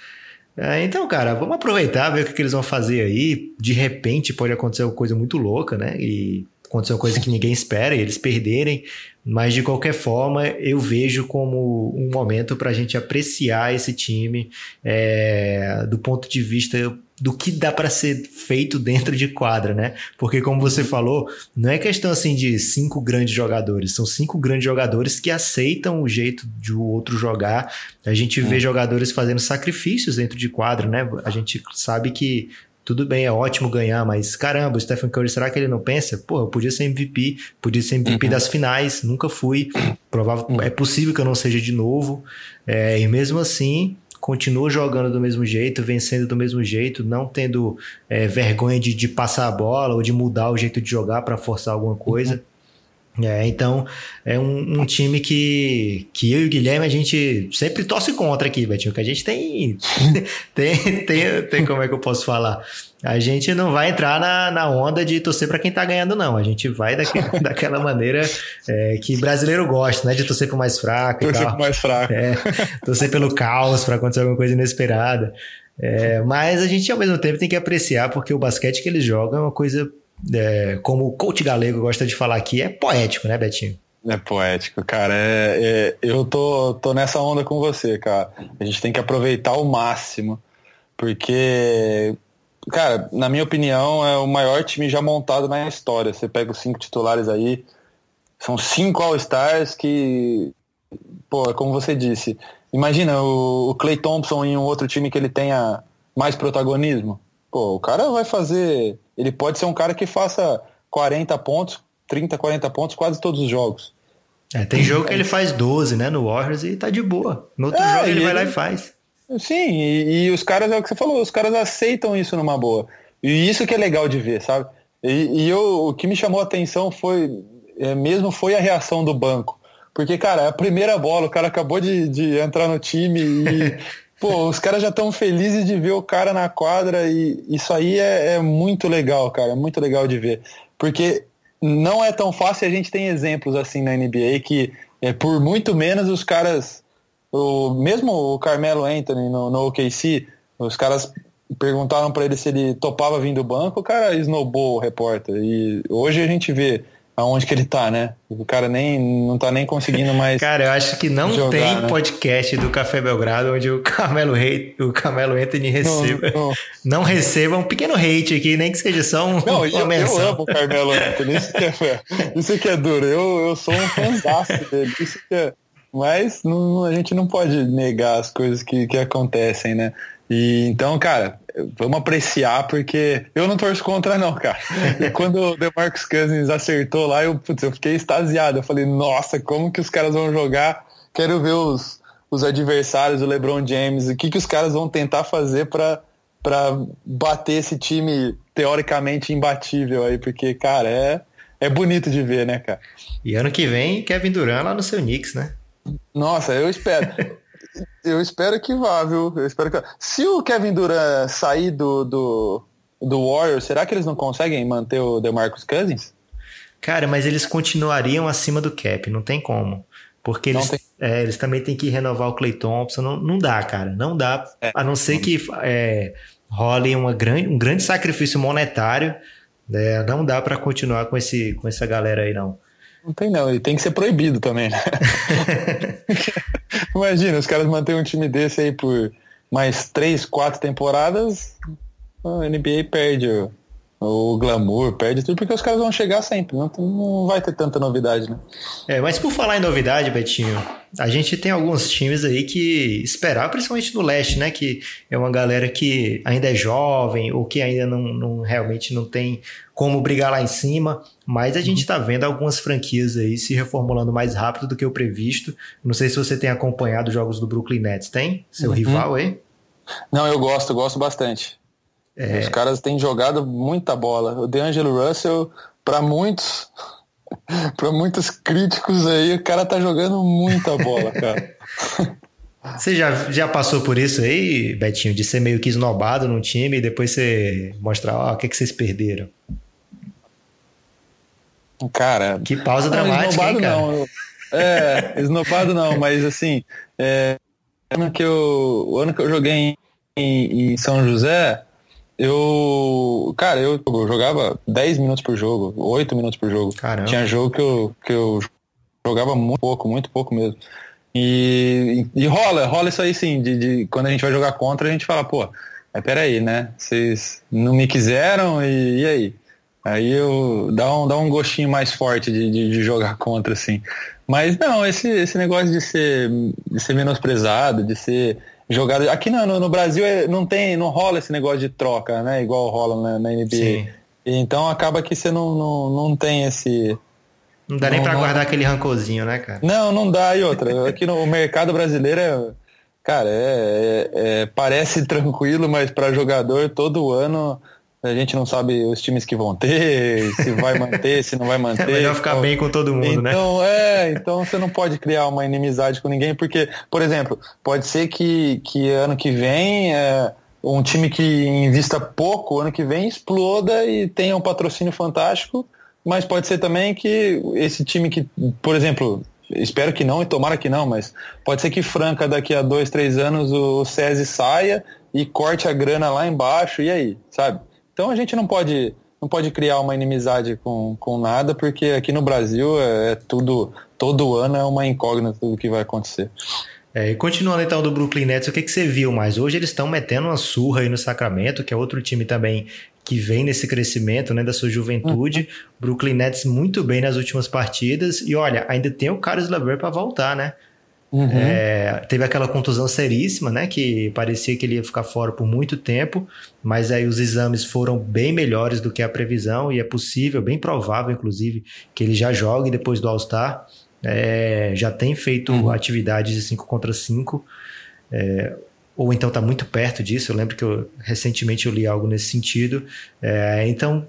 É, então, cara, vamos aproveitar, ver o que, que eles vão fazer aí. De repente pode acontecer uma coisa muito louca, né? E acontecer uma coisa que ninguém espera e eles perderem. Mas de qualquer forma, eu vejo como um momento para a gente apreciar esse time é, do ponto de vista do que dá para ser feito dentro de quadra, né? Porque como você falou, não é questão assim de cinco grandes jogadores, são cinco grandes jogadores que aceitam o jeito de o outro jogar. A gente vê jogadores fazendo sacrifícios dentro de quadra, né? A gente sabe que tudo bem, é ótimo ganhar, mas caramba, o Stephen Curry, será que ele não pensa? Pô, eu podia ser MVP, podia ser MVP uhum. das finais, nunca fui. Provável, uhum. É possível que eu não seja de novo. É, e mesmo assim, continua jogando do mesmo jeito, vencendo do mesmo jeito, não tendo é, vergonha de, de, passar a bola ou de mudar o jeito de jogar para forçar alguma coisa. Uhum. É, então é um, um, time que, que eu e o Guilherme a gente sempre torce contra aqui, Betinho, que a gente tem, tem, tem, tem, como é que eu posso falar? A gente não vai entrar na, na onda de torcer para quem tá ganhando, não. A gente vai daquele, daquela maneira é, que brasileiro gosta, né? De torcer pro mais fraco. Torcer pro mais fraco. É, torcer pelo caos para acontecer alguma coisa inesperada. É, mas a gente ao mesmo tempo tem que apreciar porque o basquete que eles jogam é uma coisa é, como o coach galego gosta de falar aqui, é poético, né, Betinho? É poético, cara. É, é, eu tô, tô nessa onda com você, cara. A gente tem que aproveitar o máximo, porque, cara, na minha opinião, é o maior time já montado na história. Você pega os cinco titulares aí, são cinco All-Stars que, pô, é como você disse. Imagina o, o Clay Thompson em um outro time que ele tenha mais protagonismo. Pô, o cara vai fazer ele pode ser um cara que faça 40 pontos, 30, 40 pontos quase todos os jogos. É, tem jogo que ele faz 12, né, no Warriors e tá de boa. No outro é, jogo ele, ele vai lá e faz. Sim, e, e, os caras, é o que você falou, os caras aceitam isso numa boa. E isso que é legal de ver, sabe? E, e eu, o que me chamou a atenção foi, é, mesmo foi a reação do banco. Porque, cara, é a primeira bola, o cara acabou de, de entrar no time e Pô, os caras já estão felizes de ver o cara na quadra e isso aí é, é, muito legal, cara, é muito legal de ver. Porque não é tão fácil, a gente tem exemplos assim na NBA que é, por muito menos os caras, o, mesmo o Carmelo Anthony no, no OKC, os caras perguntaram para ele se ele topava vir do banco, o cara esnobou o repórter. E hoje a gente vê aonde que ele tá, né? O cara nem não tá nem conseguindo mais. cara, eu acho que não jogar, tem né? podcast do Café Belgrado onde o Carmelo Rei, o Carmelo Anthony receba. Não, não. não, receba um pequeno hate aqui, nem que seja só um, não, uma eu, menção. Eu amo o Carmelo Anthony, isso que é, isso que é duro. Eu, eu sou um fãzaço dele. Isso que é, mas não, a gente não pode negar as coisas que, que acontecem, né? E então, cara, vamos apreciar, porque eu não torço contra, não, cara. E quando o DeMarcus Cousins acertou lá, eu, putz, eu fiquei extasiado. Eu falei, nossa, como que os caras vão jogar? Quero ver os, os adversários, o LeBron James, o que, que os caras vão tentar fazer para para bater esse time teoricamente imbatível aí, porque, cara, é, é bonito de ver, né, cara? E ano que vem, Kevin Durant lá no seu Knicks, né? Nossa, eu espero. Eu espero que vá, viu? Eu espero que... Se o Kevin Durant sair do, do, do Warriors, será que eles não conseguem manter o DeMarcus Cousins? Cara, mas eles continuariam acima do cap, não tem como. Porque eles, é, eles também têm que renovar o Clay Thompson. Não, não dá, cara. Não dá. É, a não ser que é, role uma grande, um grande sacrifício monetário. Né? Não dá para continuar com, esse, com essa galera aí, não. Não tem não, e tem que ser proibido também, né? Imagina, os caras mantêm um time desse aí por mais três, quatro temporadas, a NBA perde o, o glamour, perde tudo, porque os caras vão chegar sempre, não, não vai ter tanta novidade, né? É, mas por falar em novidade, Betinho, a gente tem alguns times aí que esperar, principalmente no leste, né? Que é uma galera que ainda é jovem ou que ainda não, não realmente não tem como brigar lá em cima, mas a gente está vendo algumas franquias aí se reformulando mais rápido do que o previsto. Não sei se você tem acompanhado os jogos do Brooklyn Nets, tem? Seu uhum. rival aí? Não, eu gosto, gosto bastante. É... Os caras têm jogado muita bola. O DeAngelo Russell, para muitos, para muitos críticos aí, o cara tá jogando muita bola, cara. Você já, já passou por isso aí, Betinho, de ser meio que esnobado num time e depois você mostrar, ó, oh, o que, que vocês perderam? Cara. Que pausa dramática, esnobado hein, cara? não. É, esnobado não, mas assim, é, ano que eu, o ano que eu joguei em, em São José, eu. Cara, eu, eu jogava 10 minutos por jogo, 8 minutos por jogo. Caramba. Tinha jogo que eu, que eu jogava muito pouco, muito pouco mesmo. E, e rola, rola isso aí sim, de, de, quando a gente vai jogar contra, a gente fala, pô, mas peraí, né? Vocês não me quiseram e, e aí? Aí eu dá um, dá um gostinho mais forte de, de, de, jogar contra, assim. Mas não, esse, esse negócio de ser, de ser menosprezado, de ser jogada. Aqui no, no Brasil é, não tem, não rola esse negócio de troca, né? Igual rola na, na NBA. Sim. Então acaba que você não, não, não tem esse. Não dá nem para guardar aquele rancorzinho, né, cara? Não, não dá. E outra, aqui no mercado brasileiro é. Cara, é, é, é parece tranquilo, mas para jogador todo ano a gente não sabe os times que vão ter, se vai manter, se não vai manter. É melhor ficar então, bem com todo mundo, então, né? Então, é, então você não pode criar uma inimizade com ninguém, porque, por exemplo, pode ser que, que ano que vem é, um time que invista pouco, ano que vem exploda e tenha um patrocínio fantástico, mas pode ser também que esse time que, por exemplo, espero que não e tomara que não, mas pode ser que Franca daqui a dois, três anos o SESI saia e corte a grana lá embaixo, e aí, sabe? Então a gente não pode, não pode criar uma inimizade com, com nada, porque aqui no Brasil é, é tudo, todo ano é uma incógnita do que vai acontecer. É, e continuando então do Brooklyn Nets, o que, que você viu mais? Hoje eles estão metendo uma surra aí no Sacramento, que é outro time também que vem nesse crescimento né, da sua juventude. Uhum. Brooklyn Nets muito bem nas últimas partidas. E olha, ainda tem o Carlos Lever para voltar, né? Uhum. É, teve aquela contusão seríssima, né? Que parecia que ele ia ficar fora por muito tempo, mas aí os exames foram bem melhores do que a previsão e é possível, bem provável, inclusive, que ele já jogue depois do All-Star. É, já tem feito uhum. atividades de 5 contra 5. É, ou então está muito perto disso. Eu lembro que eu, recentemente eu li algo nesse sentido. É, então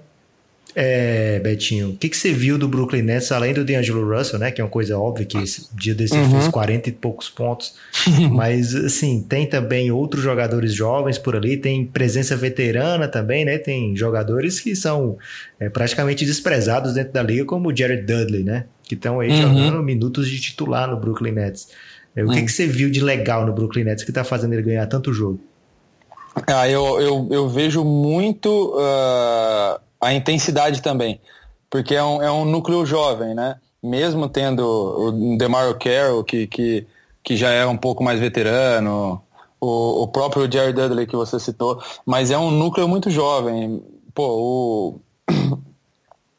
é, Betinho, o que, que você viu do Brooklyn Nets, além do D'Angelo Russell, né? Que é uma coisa óbvia que esse dia desse uhum. fez 40 e poucos pontos. Mas, assim, tem também outros jogadores jovens por ali, tem presença veterana também, né? Tem jogadores que são é, praticamente desprezados dentro da liga, como o Jared Dudley, né? Que estão aí uhum. jogando minutos de titular no Brooklyn Nets. É, o uhum. que, que você viu de legal no Brooklyn Nets que tá fazendo ele ganhar tanto jogo? Ah, eu, eu, eu vejo muito. Uh a intensidade também, porque é um, é um núcleo jovem, né? Mesmo tendo o DeMario Carroll, que, que, que já é um pouco mais veterano, o, o próprio Jerry Dudley que você citou, mas é um núcleo muito jovem. Pô, o.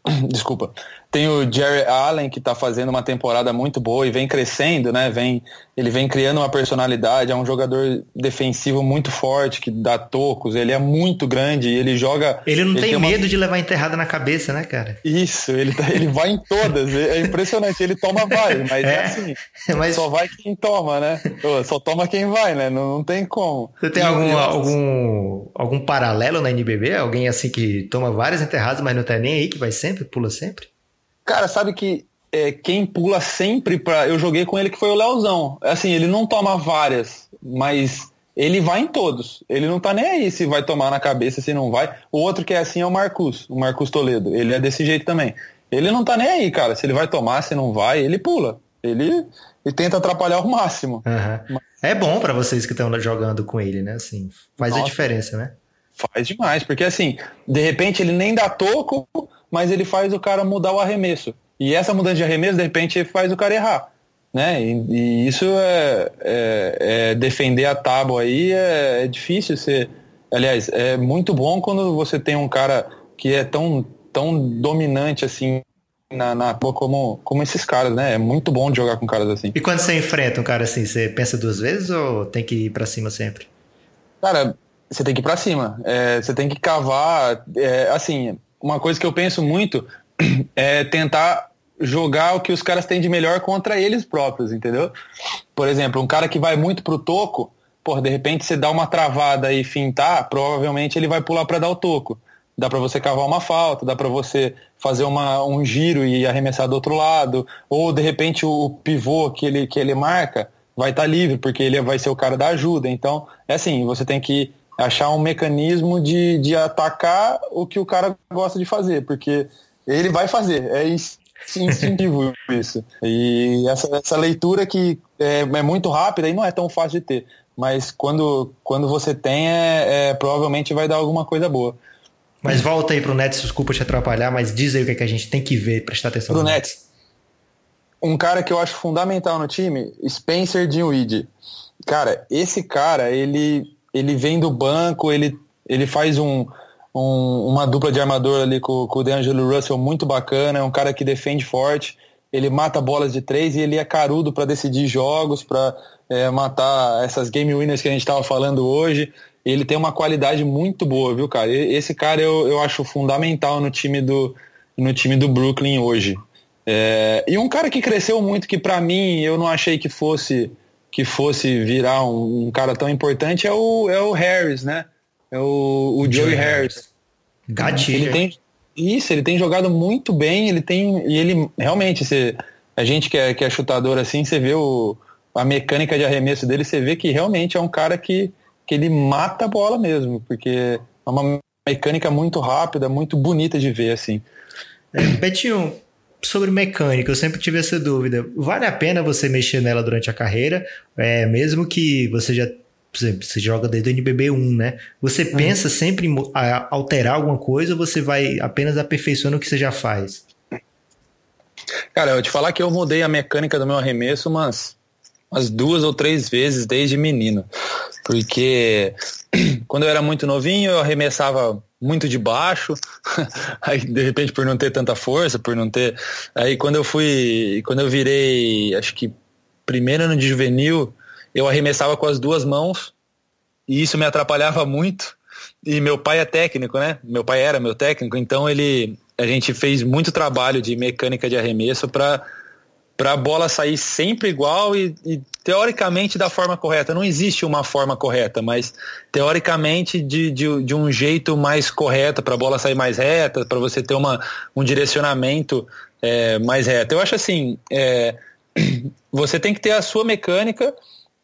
Desculpa. Tem o Jerry Allen que está fazendo uma temporada muito boa e vem crescendo, né? Vem, ele vem criando uma personalidade, é um jogador defensivo muito forte, que dá tocos, ele é muito grande, ele joga. Ele não ele tem, tem medo uma... de levar enterrada na cabeça, né, cara? Isso, ele, tá, ele vai em todas. É impressionante, ele toma vai, mas é, é assim. Mas... Só vai quem toma, né? Só toma quem vai, né? Não, não tem como. Você tem algum, algum, algum paralelo na NBB? Alguém assim que toma várias enterradas, mas não tá nem aí, que vai sempre, pula sempre? Cara, sabe que é, quem pula sempre pra. Eu joguei com ele que foi o Leozão. Assim, ele não toma várias, mas ele vai em todos. Ele não tá nem aí se vai tomar na cabeça, se não vai. O outro que é assim é o Marcus, o Marcus Toledo. Ele é desse jeito também. Ele não tá nem aí, cara. Se ele vai tomar, se não vai, ele pula. Ele, ele tenta atrapalhar ao máximo. Uhum. Mas... É bom para vocês que estão jogando com ele, né? Assim, faz Nossa, a diferença, né? Faz demais, porque assim, de repente ele nem dá toco, mas ele faz o cara mudar o arremesso. E essa mudança de arremesso, de repente, faz o cara errar. Né? E, e isso é, é, é, defender a tábua aí é, é difícil ser. Aliás, é muito bom quando você tem um cara que é tão, tão dominante assim na, na como, como esses caras, né? É muito bom de jogar com caras assim. E quando você enfrenta um cara assim, você pensa duas vezes ou tem que ir para cima sempre? Cara, você tem que ir para cima. É, você tem que cavar. É, assim, uma coisa que eu penso muito é tentar jogar o que os caras têm de melhor contra eles próprios, entendeu? Por exemplo, um cara que vai muito pro toco, por de repente você dá uma travada e fintar, provavelmente ele vai pular para dar o toco. Dá para você cavar uma falta, dá para você fazer uma, um giro e arremessar do outro lado, ou de repente o pivô que ele, que ele marca vai estar tá livre, porque ele vai ser o cara da ajuda. Então, é assim, você tem que achar um mecanismo de, de atacar o que o cara gosta de fazer, porque ele vai fazer. É instintivo isso. E essa, essa leitura que é, é, muito rápida e não é tão fácil de ter. Mas quando, quando você tem, é, é provavelmente vai dar alguma coisa boa. Mas volta aí pro Nets, desculpa te atrapalhar, mas diz aí o que, é que a gente tem que ver, prestar atenção pro no Nets. Nets. Um cara que eu acho fundamental no time, Spencer Dinwiddie. Cara, esse cara, ele, ele vem do banco, ele, ele faz um, um, uma dupla de armador ali com, com o DeAngelo Russell muito bacana, é um cara que defende forte, ele mata bolas de três e ele é carudo para decidir jogos, para é, matar essas game winners que a gente estava falando hoje ele tem uma qualidade muito boa, viu, cara? Esse cara eu, eu acho fundamental no time do, no time do Brooklyn hoje. É, e um cara que cresceu muito, que para mim eu não achei que fosse que fosse virar um, um, cara tão importante é o, é o Harris, né? É o, o Joey Harris. Gatilho. Ele tem, isso, ele tem jogado muito bem, ele tem. E ele realmente, você, a gente que é, que é chutador assim, você vê o, a mecânica de arremesso dele, você vê que realmente é um cara que que ele mata a bola mesmo, porque é uma mecânica muito rápida, muito bonita de ver, assim. É, Betinho, sobre mecânica, eu sempre tive essa dúvida. Vale a pena você mexer nela durante a carreira, é, mesmo que você já por exemplo, você joga desde o NBB 1, né? Você uhum. pensa sempre em alterar alguma coisa ou você vai apenas aperfeiçoando o que você já faz? Cara, eu vou te falar que eu mudei a mecânica do meu arremesso umas, umas duas ou três vezes desde menino porque quando eu era muito novinho eu arremessava muito de baixo, aí de repente por não ter tanta força, por não ter, aí quando eu fui, quando eu virei, acho que primeiro ano de juvenil, eu arremessava com as duas mãos e isso me atrapalhava muito. E meu pai é técnico, né? Meu pai era meu técnico, então ele a gente fez muito trabalho de mecânica de arremesso para para a bola sair sempre igual e, e, teoricamente da forma correta. Não existe uma forma correta, mas teoricamente de, de, de um jeito mais correto para a bola sair mais reta, para você ter uma, um direcionamento é, mais reto. Eu acho assim, é, você tem que ter a sua mecânica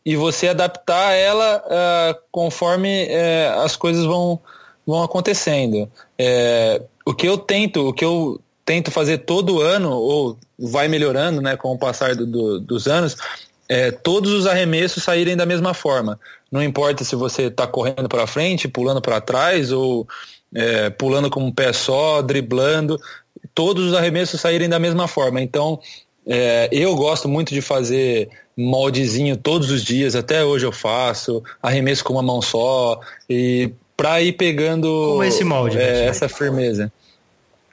e você adaptar ela uh, conforme uh, as coisas vão, vão acontecendo. É, o que eu tento, o que eu tento fazer todo ano, ou vai melhorando né, com o passar do, do, dos anos, é, todos os arremessos saírem da mesma forma. Não importa se você está correndo para frente, pulando para trás, ou é, pulando com um pé só, driblando, todos os arremessos saírem da mesma forma. Então, é, eu gosto muito de fazer moldezinho todos os dias, até hoje eu faço, arremesso com uma mão só, e para ir pegando Como esse molde, é, essa firmeza.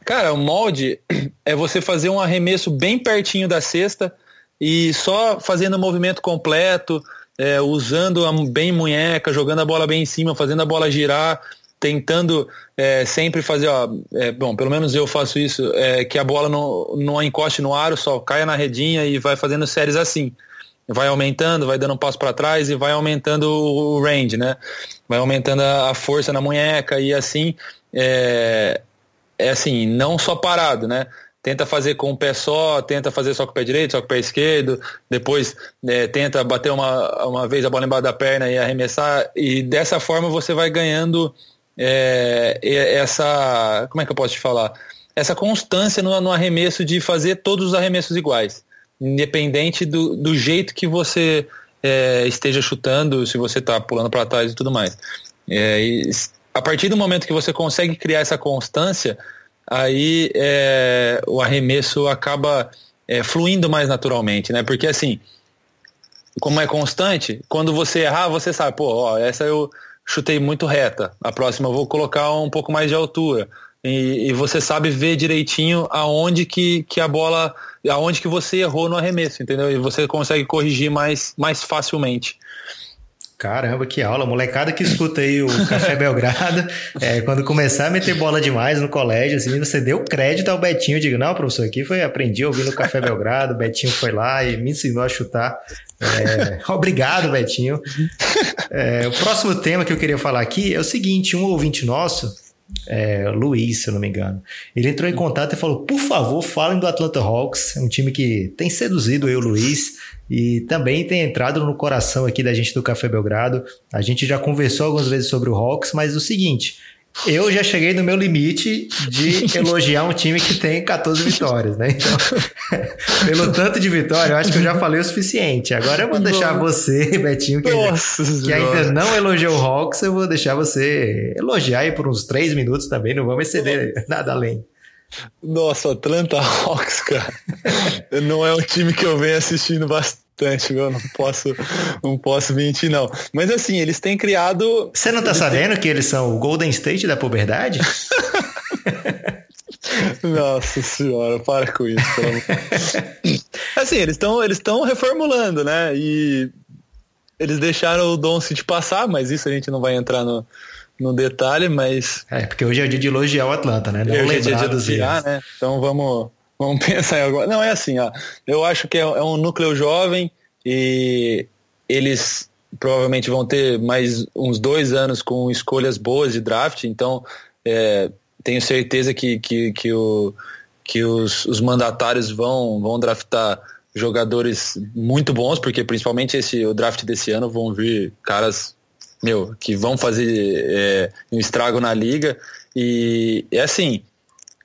Cara, o molde é você fazer um arremesso bem pertinho da cesta e só fazendo o movimento completo, é, usando bem munheca, jogando a bola bem em cima, fazendo a bola girar, tentando é, sempre fazer, ó, é, bom, pelo menos eu faço isso, é, que a bola não, não encoste no aro, só caia na redinha e vai fazendo séries assim. Vai aumentando, vai dando um passo para trás e vai aumentando o range, né? Vai aumentando a força na munheca e assim é, é assim, não só parado, né? Tenta fazer com o pé só, tenta fazer só com o pé direito, só com o pé esquerdo, depois é, tenta bater uma, uma vez a bola embaixo da perna e arremessar, e dessa forma você vai ganhando é, essa. Como é que eu posso te falar? Essa constância no, no arremesso de fazer todos os arremessos iguais, independente do, do jeito que você é, esteja chutando, se você está pulando para trás e tudo mais. É, e a partir do momento que você consegue criar essa constância, aí é, o arremesso acaba é, fluindo mais naturalmente, né? Porque assim, como é constante, quando você errar, você sabe, pô, ó, essa eu chutei muito reta, a próxima eu vou colocar um pouco mais de altura. e, e, você sabe ver direitinho aonde que, que a bola, aonde que você errou no arremesso, entendeu? E você consegue corrigir mais, mais facilmente. Caramba, que aula. Molecada que escuta aí o Café Belgrado, é, quando começar a meter bola demais no colégio, assim, você deu crédito ao Betinho. Eu digo, não, professor, aqui foi, aprendi ouvindo o Café Belgrado, o Betinho foi lá e me ensinou a chutar. É, obrigado, Betinho. É, o próximo tema que eu queria falar aqui é o seguinte: um ouvinte nosso, é, Luiz, se eu não me engano. Ele entrou em contato e falou: por favor, falem do Atlanta Hawks, é um time que tem seduzido eu, Luiz, e também tem entrado no coração aqui da gente do Café Belgrado. A gente já conversou algumas vezes sobre o Hawks, mas o seguinte, eu já cheguei no meu limite de elogiar um time que tem 14 vitórias, né? Então, pelo tanto de vitória, eu acho que eu já falei o suficiente. Agora eu vou deixar você, Betinho, que, que ainda não elogiou o Hawks, eu vou deixar você elogiar aí por uns 3 minutos também, não vamos exceder nada além. Nossa, Atlanta Hawks, cara. não é um time que eu venho assistindo bastante, eu não posso, não posso mentir, não. Mas assim, eles têm criado. Você não tá sabendo que eles são o Golden State da puberdade? Nossa senhora, para com isso. assim, eles estão eles reformulando, né? E eles deixaram o Doncic passar, mas isso a gente não vai entrar no, no detalhe, mas. É, porque hoje é o dia de elogiar o Atlanta, né? Não hoje é dia de elogiar, né? Então vamos, vamos pensar agora. Não, é assim, ó. Eu acho que é, é um núcleo jovem e eles provavelmente vão ter mais uns dois anos com escolhas boas de draft, então é, tenho certeza que, que, que, o, que os, os mandatários vão, vão draftar jogadores muito bons, porque principalmente esse o draft desse ano vão vir caras meu, que vão fazer é, um estrago na liga. E é assim,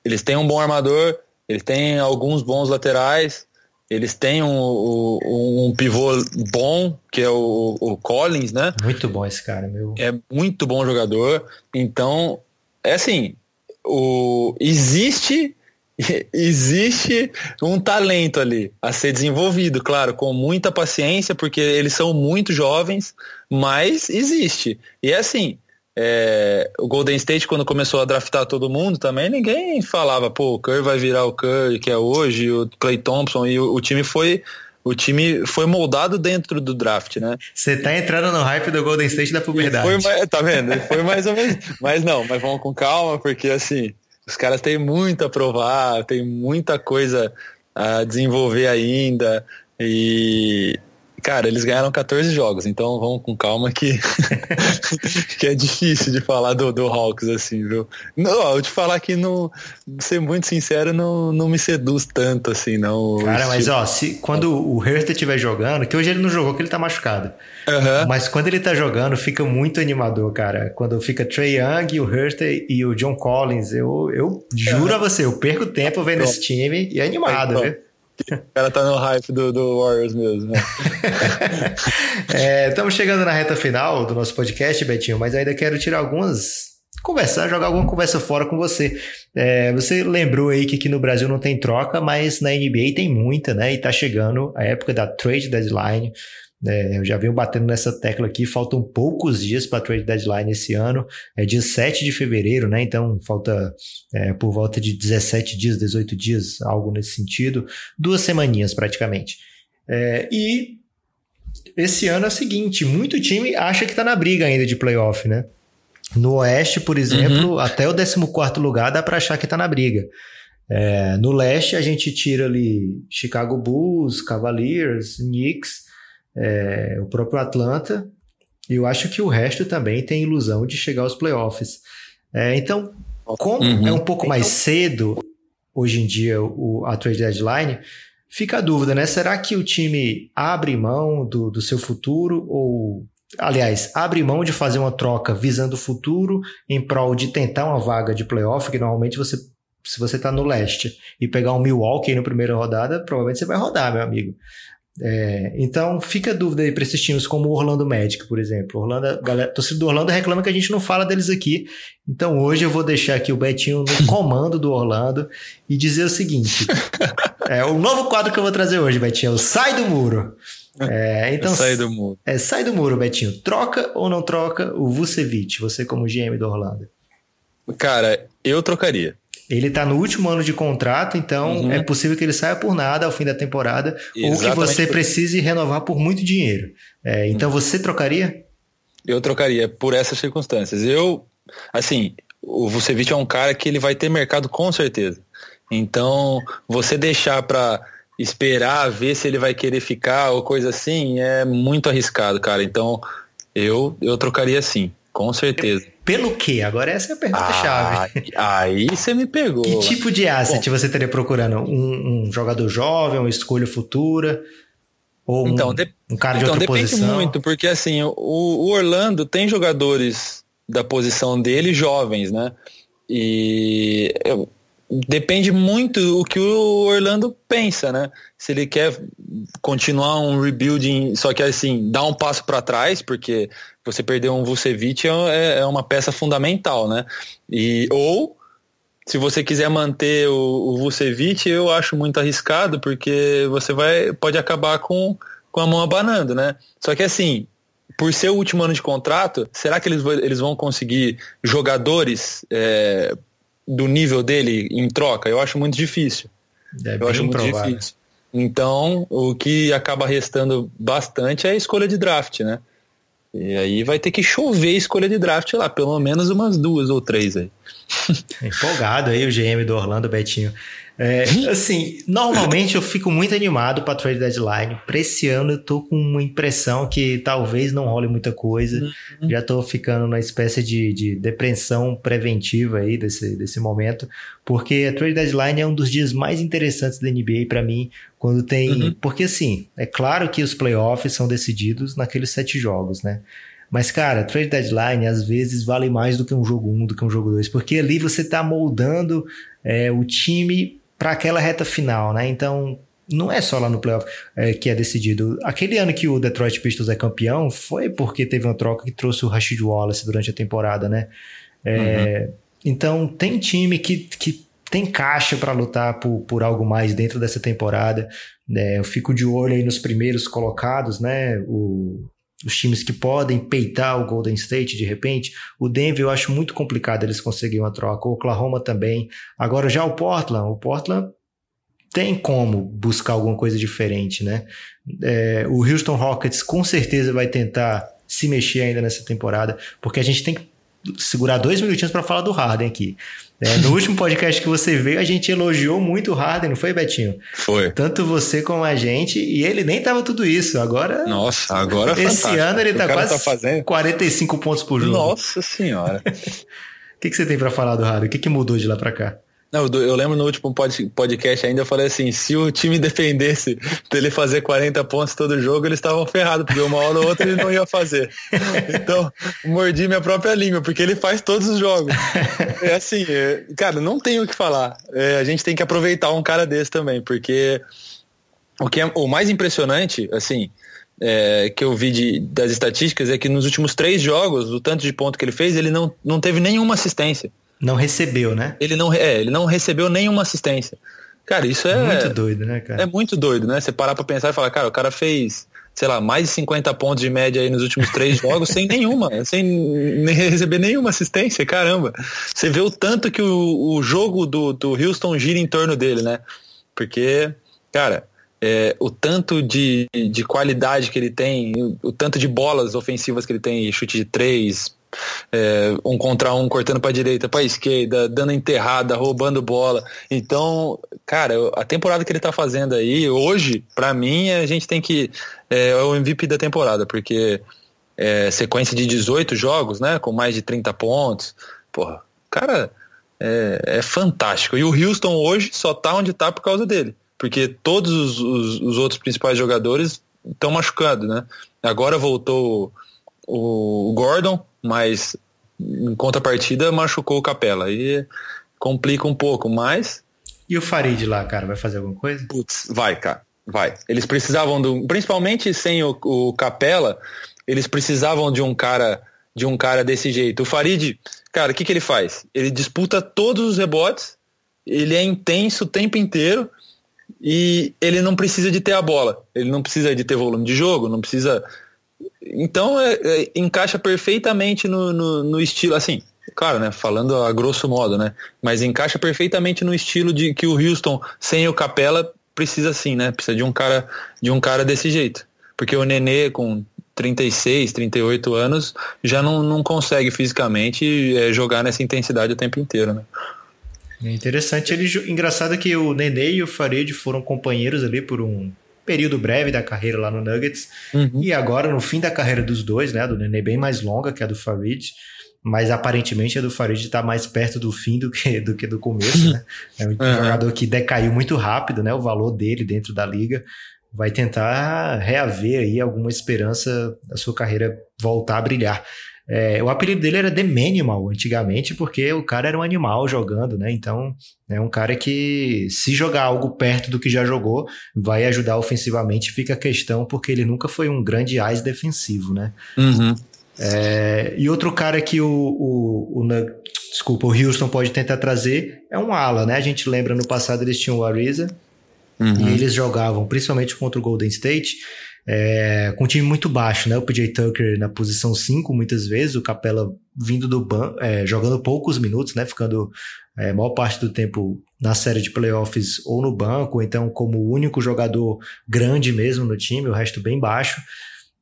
eles têm um bom armador, eles têm alguns bons laterais, eles têm um, um, um pivô bom, que é o, o, Collins, né? Muito bom esse cara, meu. É muito bom jogador. Então, é assim, o, existe existe um talento ali a ser desenvolvido, claro, com muita paciência, porque eles são muito jovens, mas existe. E é assim, é, o Golden State, quando começou a draftar todo mundo também, ninguém falava, pô, o Curry vai virar o Curry que é hoje, o Clay Thompson, e o, o time foi. O time foi moldado dentro do draft, né? Você tá entrando no hype do Golden State da puberdade. Foi, tá vendo? Foi mais ou menos. Mas não, mas vamos com calma, porque assim, os caras têm muito a provar, tem muita coisa a desenvolver ainda. E, cara, eles ganharam 14 jogos, então vamos com calma que, que é difícil de falar do, do Hawks, assim, viu? Não, eu te falar que, não, ser muito sincero, não, não me seduz tanto, assim, não. Cara, mas ó, se, quando o Hurst estiver jogando, que hoje ele não jogou, que ele tá machucado. Uhum. Mas quando ele tá jogando, fica muito animador, cara. Quando fica Trey Young, o Hurst e o John Collins, eu, eu juro uhum. a você, eu perco tempo vendo esse time e é animado, então, O cara tá no hype do, do Warriors mesmo, né? é, estamos chegando na reta final do nosso podcast, Betinho, mas ainda quero tirar algumas. Conversar, jogar alguma conversa fora com você. É, você lembrou aí que aqui no Brasil não tem troca, mas na NBA tem muita, né? E tá chegando a época da trade deadline. É, eu já venho batendo nessa tecla aqui, faltam poucos dias para a trade deadline esse ano, é dia 7 de fevereiro, né? Então falta é, por volta de 17 dias, 18 dias, algo nesse sentido, duas semaninhas praticamente. É, e esse ano é o seguinte: muito time acha que está na briga ainda de playoff, né? No Oeste, por exemplo, uhum. até o 14 lugar dá para achar que está na briga. É, no Leste, a gente tira ali Chicago Bulls, Cavaliers, Knicks é, o próprio Atlanta, e eu acho que o resto também tem ilusão de chegar aos playoffs. É, então, como uhum. é um pouco mais cedo, hoje em dia, o, a trade deadline, fica a dúvida, né? Será que o time abre mão do, do seu futuro ou aliás, abre mão de fazer uma troca visando o futuro em prol de tentar uma vaga de playoff, que normalmente você, se você está no leste e pegar um Milwaukee na primeira rodada, provavelmente você vai rodar, meu amigo. É, então fica a dúvida aí para esses times como o Orlando Magic, por exemplo. Orlando, galera, torcida do Orlando reclama que a gente não fala deles aqui. Então hoje eu vou deixar aqui o Betinho no comando do Orlando e dizer o seguinte: é o novo quadro que eu vou trazer hoje, Betinho, é o Sai do Muro. É, então, sai do muro. É, sai do muro, Betinho. Troca ou não troca o Vucevic, você como GM do Orlando? Cara, eu trocaria. Ele está no último ano de contrato, então uhum. é possível que ele saia por nada ao fim da temporada, Exatamente ou que você precise renovar por muito dinheiro. É, então você trocaria? Eu trocaria por essas circunstâncias. Eu, assim, o Vucevic é um cara que ele vai ter mercado com certeza. Então, você deixar para esperar ver se ele vai querer ficar ou coisa assim é muito arriscado, cara. Então, eu eu trocaria sim, com certeza. Pelo quê? Agora essa é a pergunta-chave. Ah, aí você me pegou. Que tipo de asset Bom, você estaria procurando? Um, um, jogador jovem, uma escolha futura? Ou então, um, de, um cara de então, outra depende posição? muito, porque assim, o, o Orlando tem jogadores da posição dele jovens, né? E eu, depende muito o que o Orlando pensa, né? Se ele quer continuar um rebuilding, só que assim, dar um passo para trás, porque você perder um Vucevic é, é uma peça fundamental, né? E, ou se você quiser manter o, o Vucevic, eu acho muito arriscado, porque você vai pode acabar com, com a mão abanando, né? Só que assim, por ser o último ano de contrato, será que eles, eles vão conseguir jogadores é, do nível dele em troca, eu acho muito difícil. É eu acho muito provável. difícil. Então, o que acaba restando bastante é a escolha de draft, né? E aí vai ter que chover escolha de draft lá, pelo menos umas duas ou três aí. Empolgado aí o GM do Orlando, Betinho. É, assim, normalmente eu fico muito animado para trade deadline. Para esse ano eu tô com uma impressão que talvez não role muita coisa. Uhum. Já tô ficando na espécie de, de depressão preventiva aí desse, desse momento, porque a trade deadline é um dos dias mais interessantes da NBA para mim, quando tem, uhum. porque assim, é claro que os playoffs são decididos naqueles sete jogos, né? Mas, cara, trade deadline às vezes vale mais do que um jogo 1, um, do que um jogo 2, porque ali você está moldando é, o time para aquela reta final, né? Então, não é só lá no playoff é, que é decidido. Aquele ano que o Detroit Pistons é campeão foi porque teve uma troca que trouxe o Rashid Wallace durante a temporada, né? É, uhum. Então, tem time que, que tem caixa para lutar por, por algo mais dentro dessa temporada. É, eu fico de olho aí nos primeiros colocados, né? O, os times que podem peitar o Golden State de repente. O Denver eu acho muito complicado eles conseguirem uma troca. O Oklahoma também. Agora já o Portland, o Portland tem como buscar alguma coisa diferente, né? É, o Houston Rockets com certeza vai tentar se mexer ainda nessa temporada, porque a gente tem que segurar dois minutinhos para falar do Harden aqui. É, no último podcast que você veio, a gente elogiou muito o Harden, não foi, Betinho? Foi. Tanto você como a gente, e ele nem tava tudo isso. Agora. Nossa, agora é Esse ano ele tá quase tá fazendo... 45 pontos por jogo. Nossa senhora. O que, que você tem para falar do Harden? O que, que mudou de lá para cá? Não, eu lembro no último podcast ainda, eu falei assim, se o time defendesse dele fazer 40 pontos todo jogo, eles estavam ferrados, porque uma hora ou outra ele não ia fazer. Então, mordi minha própria língua, porque ele faz todos os jogos. É assim, é, cara, não tenho o que falar. É, a gente tem que aproveitar um cara desse também, porque o que é o mais impressionante, assim, é, que eu vi de, das estatísticas é que nos últimos três jogos, o tanto de ponto que ele fez, ele não, não teve nenhuma assistência. Não recebeu, né? Ele não, é, ele não recebeu nenhuma assistência. Cara, isso é. Muito doido, né, cara? É muito doido, né? Você parar pra pensar e falar, cara, o cara fez, sei lá, mais de 50 pontos de média aí nos últimos três jogos sem nenhuma, sem receber nenhuma assistência, caramba. Você vê o tanto que o, o jogo do, do Houston gira em torno dele, né? Porque, cara, é, o tanto de, de qualidade que ele tem, o, o, tanto de bolas ofensivas que ele tem, chute de três, é, um contra um, cortando para direita, para esquerda, dando enterrada, roubando bola. Então, cara, a temporada que ele tá fazendo aí, hoje, para mim, a gente tem que. É, é, o MVP da temporada, porque é, sequência de 18 jogos, né, com mais de 30 pontos. Porra, cara, é, é fantástico. E o Houston hoje só tá onde tá por causa dele, porque todos os, os, os outros principais jogadores estão machucados, né? Agora voltou o Gordon, mas em contrapartida machucou o Capela. Aí complica um pouco, mas. E o Farid lá, cara, vai fazer alguma coisa? Putz, vai, cara. Vai. Eles precisavam do. Principalmente sem o, o Capela, eles precisavam de um cara de um cara desse jeito. O Farid, cara, o que, que ele faz? Ele disputa todos os rebotes, ele é intenso o tempo inteiro e ele não precisa de ter a bola. Ele não precisa de ter volume de jogo, não precisa então é, é, encaixa perfeitamente no, no, no, estilo, assim, claro, né, falando a grosso modo, né, mas encaixa perfeitamente no estilo de que o Houston sem o Capela precisa sim, né, precisa de um cara de um cara desse jeito, porque o Nenê com 36, 38 anos já não, não consegue fisicamente é, jogar nessa intensidade o tempo inteiro, né. É interessante, ele engraçado que o Nenê e o Farid foram companheiros ali por um período breve da carreira lá no Nuggets. Uhum. E agora, no fim da carreira dos dois, né? Do Nenê bem mais longa que a do Farid. Mas aparentemente a do Farid está mais perto do fim do que do, que do começo, né? É um uhum. jogador que decaiu muito rápido, né? O valor dele dentro da liga. Vai tentar reaver aí alguma esperança da sua carreira voltar a brilhar. É, o apelido dele era The Manimal antigamente, porque o cara era um animal jogando, né? Então, é um cara que, se jogar algo perto do que já jogou, vai ajudar ofensivamente. Fica a questão, porque ele nunca foi um grande ás defensivo, né? Uhum. É, e outro cara que o, o, o, desculpa, o Houston pode tentar trazer é um ala, né? A gente lembra no passado eles tinham o Ariza uhum. e eles jogavam principalmente contra o Golden State é, com um time muito baixo, né? O PJ Tucker na posição 5 muitas vezes, o Capela vindo do banco, é, jogando poucos minutos, né? Ficando é, maior parte do tempo na série de playoffs ou no banco, ou então como o único jogador grande mesmo no time, o resto bem baixo.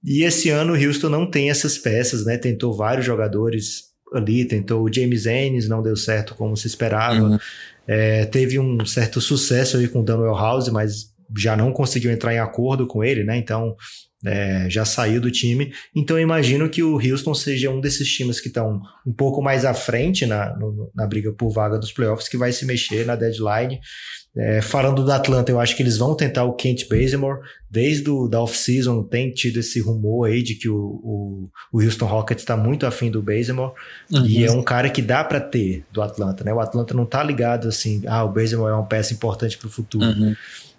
E esse ano o Houston não tem essas peças, né? Tentou vários jogadores ali, tentou o James Ennis, não deu certo como se esperava. Uhum. É, teve um certo sucesso aí com o Daniel House, mas já não conseguiu entrar em acordo com ele, né? Então é, já saiu do time. Então eu imagino que o Houston seja um desses times que estão um pouco mais à frente na, no, na briga por vaga dos playoffs, que vai se mexer na deadline. É, falando do Atlanta, eu acho que eles vão tentar o Kent Bazemore. Desde o, da off-season tem tido esse rumor aí de que o, o, o Houston Rockets está muito afim do Bazemore. Uhum. E é um cara que dá para ter do Atlanta, né? O Atlanta não tá ligado assim, ah, o Bazemore é uma peça importante para o futuro. Uhum.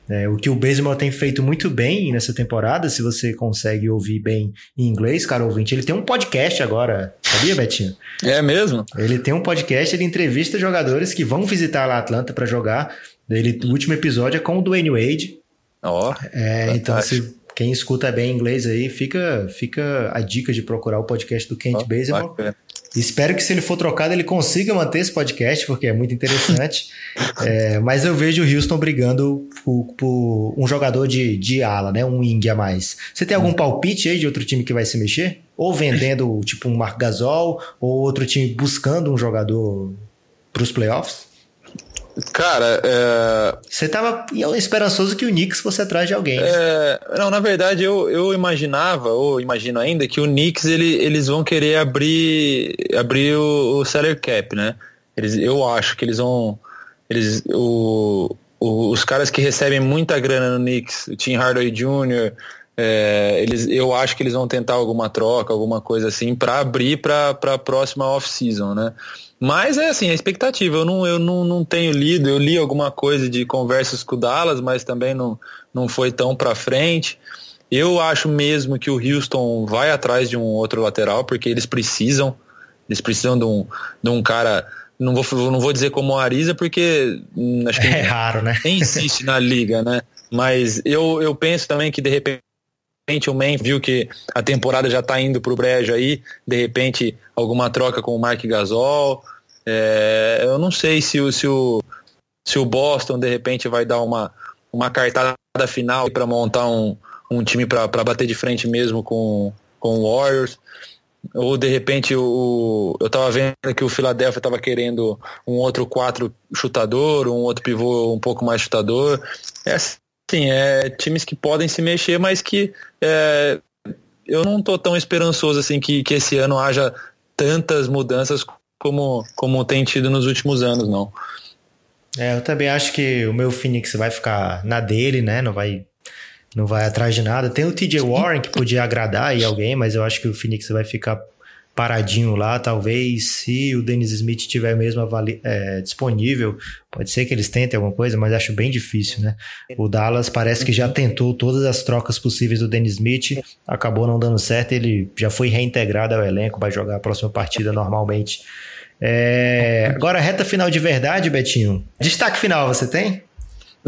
É, o que o Baseball tem feito muito bem nessa temporada, se você consegue ouvir bem em inglês, cara ouvinte, ele tem um podcast agora, sabia, Betinho? É mesmo? Ele tem um podcast, ele entrevista jogadores que vão visitar lá Atlanta para jogar. Ele, o último episódio é com o Dwayne Wade. Ó. Oh, é, então se quem escuta bem inglês aí, fica, fica a dica de procurar o podcast do Kent oh, Baseball. Bacana. Espero que se ele for trocado ele consiga manter esse podcast, porque é muito interessante. é, mas eu vejo o Houston brigando por, por, um jogador de, de ala, né? Um wing a mais. Você tem algum palpite aí de outro time que vai se mexer? Ou vendendo tipo um Marc Gasol, ou outro time buscando um jogador para os playoffs? Cara, é... Você tava esperançoso que o Knicks fosse atrás de alguém. É... Não, na verdade eu, eu imaginava, ou imagino ainda, que o Knicks ele, eles vão querer abrir, abrir o, o salary cap, né? Eles, eu acho que eles vão. Eles, o, o, os caras que recebem muita grana no Knicks, o Tim Hardaway Jr., é, eles, eu acho que eles vão tentar alguma troca, alguma coisa assim, para abrir para a próxima off-season, né? Mas é assim, a expectativa. Eu não, eu não, não tenho lido, eu li alguma coisa de conversas com o Dallas, mas também não, não foi tão para frente. Eu acho mesmo que o Houston vai atrás de um outro lateral, porque eles precisam. Eles precisam de um, de um cara. Não vou, não vou dizer como o Ariza, porque hum, acho que é raro, né? Nem existe na liga, né? Mas eu, eu penso também que de repente o Man viu que a temporada já está indo para o brejo aí, de repente alguma troca com o Mark Gasol. É, eu não sei se, o, se, o, se o Boston de repente vai dar uma, uma cartada final para montar um, um time para bater de frente mesmo com, com o Warriors. Ou de repente o, eu estava vendo que o Philadelphia estava querendo um outro quatro chutador, um outro pivô um pouco mais chutador. É Sim, é times que podem se mexer, mas que é, eu não estou tão esperançoso assim que, que esse ano haja tantas mudanças como, como tem tido nos últimos anos, não. É, eu também acho que o meu Phoenix vai ficar na dele, né? Não vai, não vai atrás de nada. Tem o TJ Warren que podia agradar aí alguém, mas eu acho que o Phoenix vai ficar paradinho lá, talvez se o Dennis Smith estiver mesmo é, disponível, pode ser que eles tentem alguma coisa, mas acho bem difícil, né? O Dallas parece que já tentou todas as trocas possíveis do Dennis Smith, acabou não dando certo, ele já foi reintegrado ao elenco, vai jogar a próxima partida normalmente. É... Agora, reta final de verdade, Betinho. Destaque final você tem?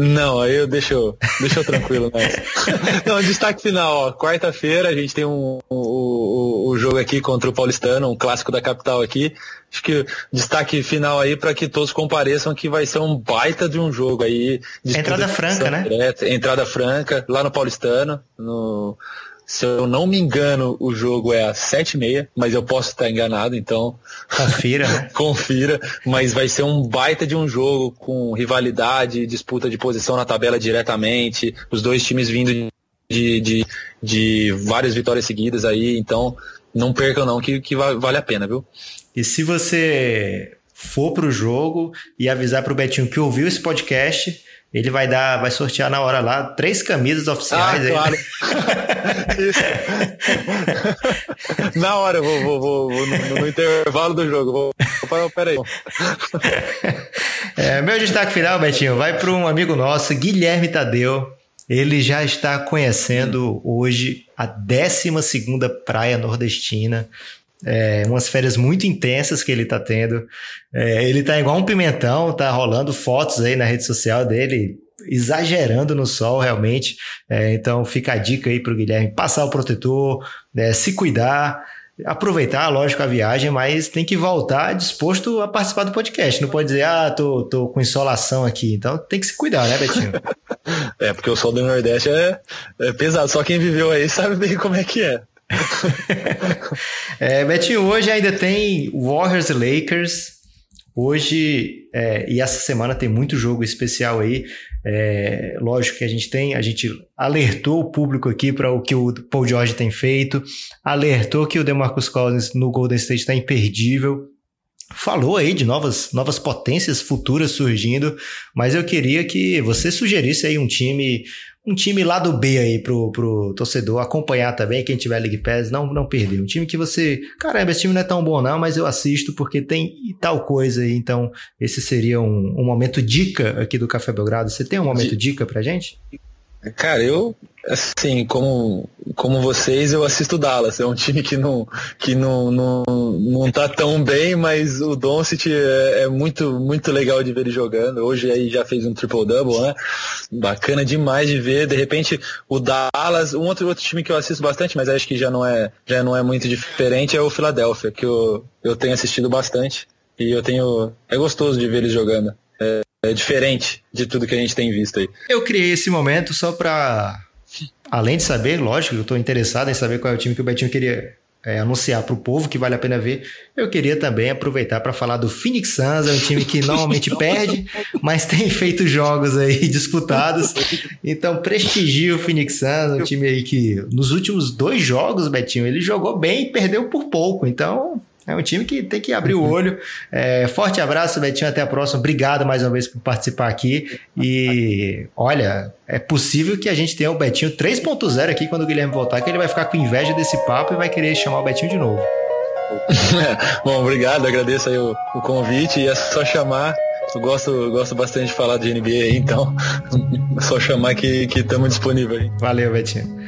Não, aí eu deixo, deixo tranquilo nessa. Não, destaque final, ó. Quarta-feira a gente tem um, um, um, um, jogo aqui contra o Paulistano, um clássico da capital aqui. Acho que destaque final aí para que todos compareçam que vai ser um baita de um jogo aí. Entrada franca, né? Entrada franca, lá no Paulistano, no se eu não me engano, o jogo é às sete e meia, mas eu posso estar enganado, então. Confira, né? Confira, mas vai ser um baita de um jogo com rivalidade, disputa de posição na tabela diretamente, os dois times vindo de, de, de várias vitórias seguidas aí, então não percam não, que, que vale a pena, viu? E se você for pro jogo e avisar pro Betinho que ouviu esse podcast, ele vai dar, vai sortear na hora lá três camisas oficiais. Ah, claro. na hora, eu vou, vou, vou, vou no, no, intervalo do jogo. Vou, vou peraí. É, meu destaque final, Betinho, vai para um amigo nosso, Guilherme Tadeu. Ele já está conhecendo hoje a 12 praia nordestina é, umas férias muito intensas que ele tá tendo. É, ele tá igual um pimentão, tá rolando fotos aí na rede social dele, exagerando no sol, realmente. É, então fica a dica aí pro Guilherme passar o protetor, né, se cuidar, aproveitar, lógico, a viagem, mas tem que voltar disposto a participar do podcast. Não pode dizer, ah, tô, tô com insolação aqui. Então tem que se cuidar, né, Betinho? é, porque o sol do Nordeste é, é pesado. Só quem viveu aí sabe bem como é que é. É, Betinho, hoje ainda tem Warriors e Lakers. Hoje é, e essa semana tem muito jogo especial aí. É, lógico que a gente tem, a gente alertou o público aqui para o que o Paul George tem feito, alertou que o DeMarcus Cousins no Golden State está imperdível. Falou aí de novas, novas potências futuras surgindo, mas eu queria que você sugerisse aí um time um time lá do B aí pro, pro torcedor acompanhar também, quem tiver League Pass, não, não perder. Um time que você, caramba, esse time não é tão bom não, mas eu assisto porque tem tal coisa aí. Então, esse seria um, um momento dica aqui do Café Belgrado. Você tem um momento dica pra gente? Cara, eu, assim, como, como vocês, eu assisto Dallas. É um time que não, que não, não, não tá tão bem, mas o Doncic é, é muito, muito legal de ver ele jogando. Hoje aí já fez um triple-double, né? Bacana demais de ver. De repente, o Dallas, um outro, outro time que eu assisto bastante, mas acho que já não é, já não é muito diferente, é o Philadelphia, que eu, eu tenho assistido bastante. E eu tenho. É gostoso de ver eles jogando. É, é diferente de tudo que a gente tem visto aí. Eu criei esse momento só para, além de saber, lógico, eu estou interessado em saber qual é o time que o Betinho queria é, anunciar para o povo que vale a pena ver. Eu queria também aproveitar para falar do Phoenix Suns, é um time que normalmente perde, mas tem feito jogos aí disputados. Então prestigia o Phoenix Suns, um time aí que nos últimos dois jogos, Betinho, ele jogou bem e perdeu por pouco. Então é um time que tem que abrir o olho. É, forte abraço, Betinho. Até a próxima. Obrigado mais uma vez por participar aqui. E olha, é possível que a gente tenha o Betinho 3.0 aqui quando o Guilherme voltar, que ele vai ficar com inveja desse papo e vai querer chamar o Betinho de novo. Bom, obrigado. Agradeço aí o, o convite. E é só chamar. Eu gosto, gosto bastante de falar de NBA, então é só chamar que estamos disponíveis. Valeu, Betinho.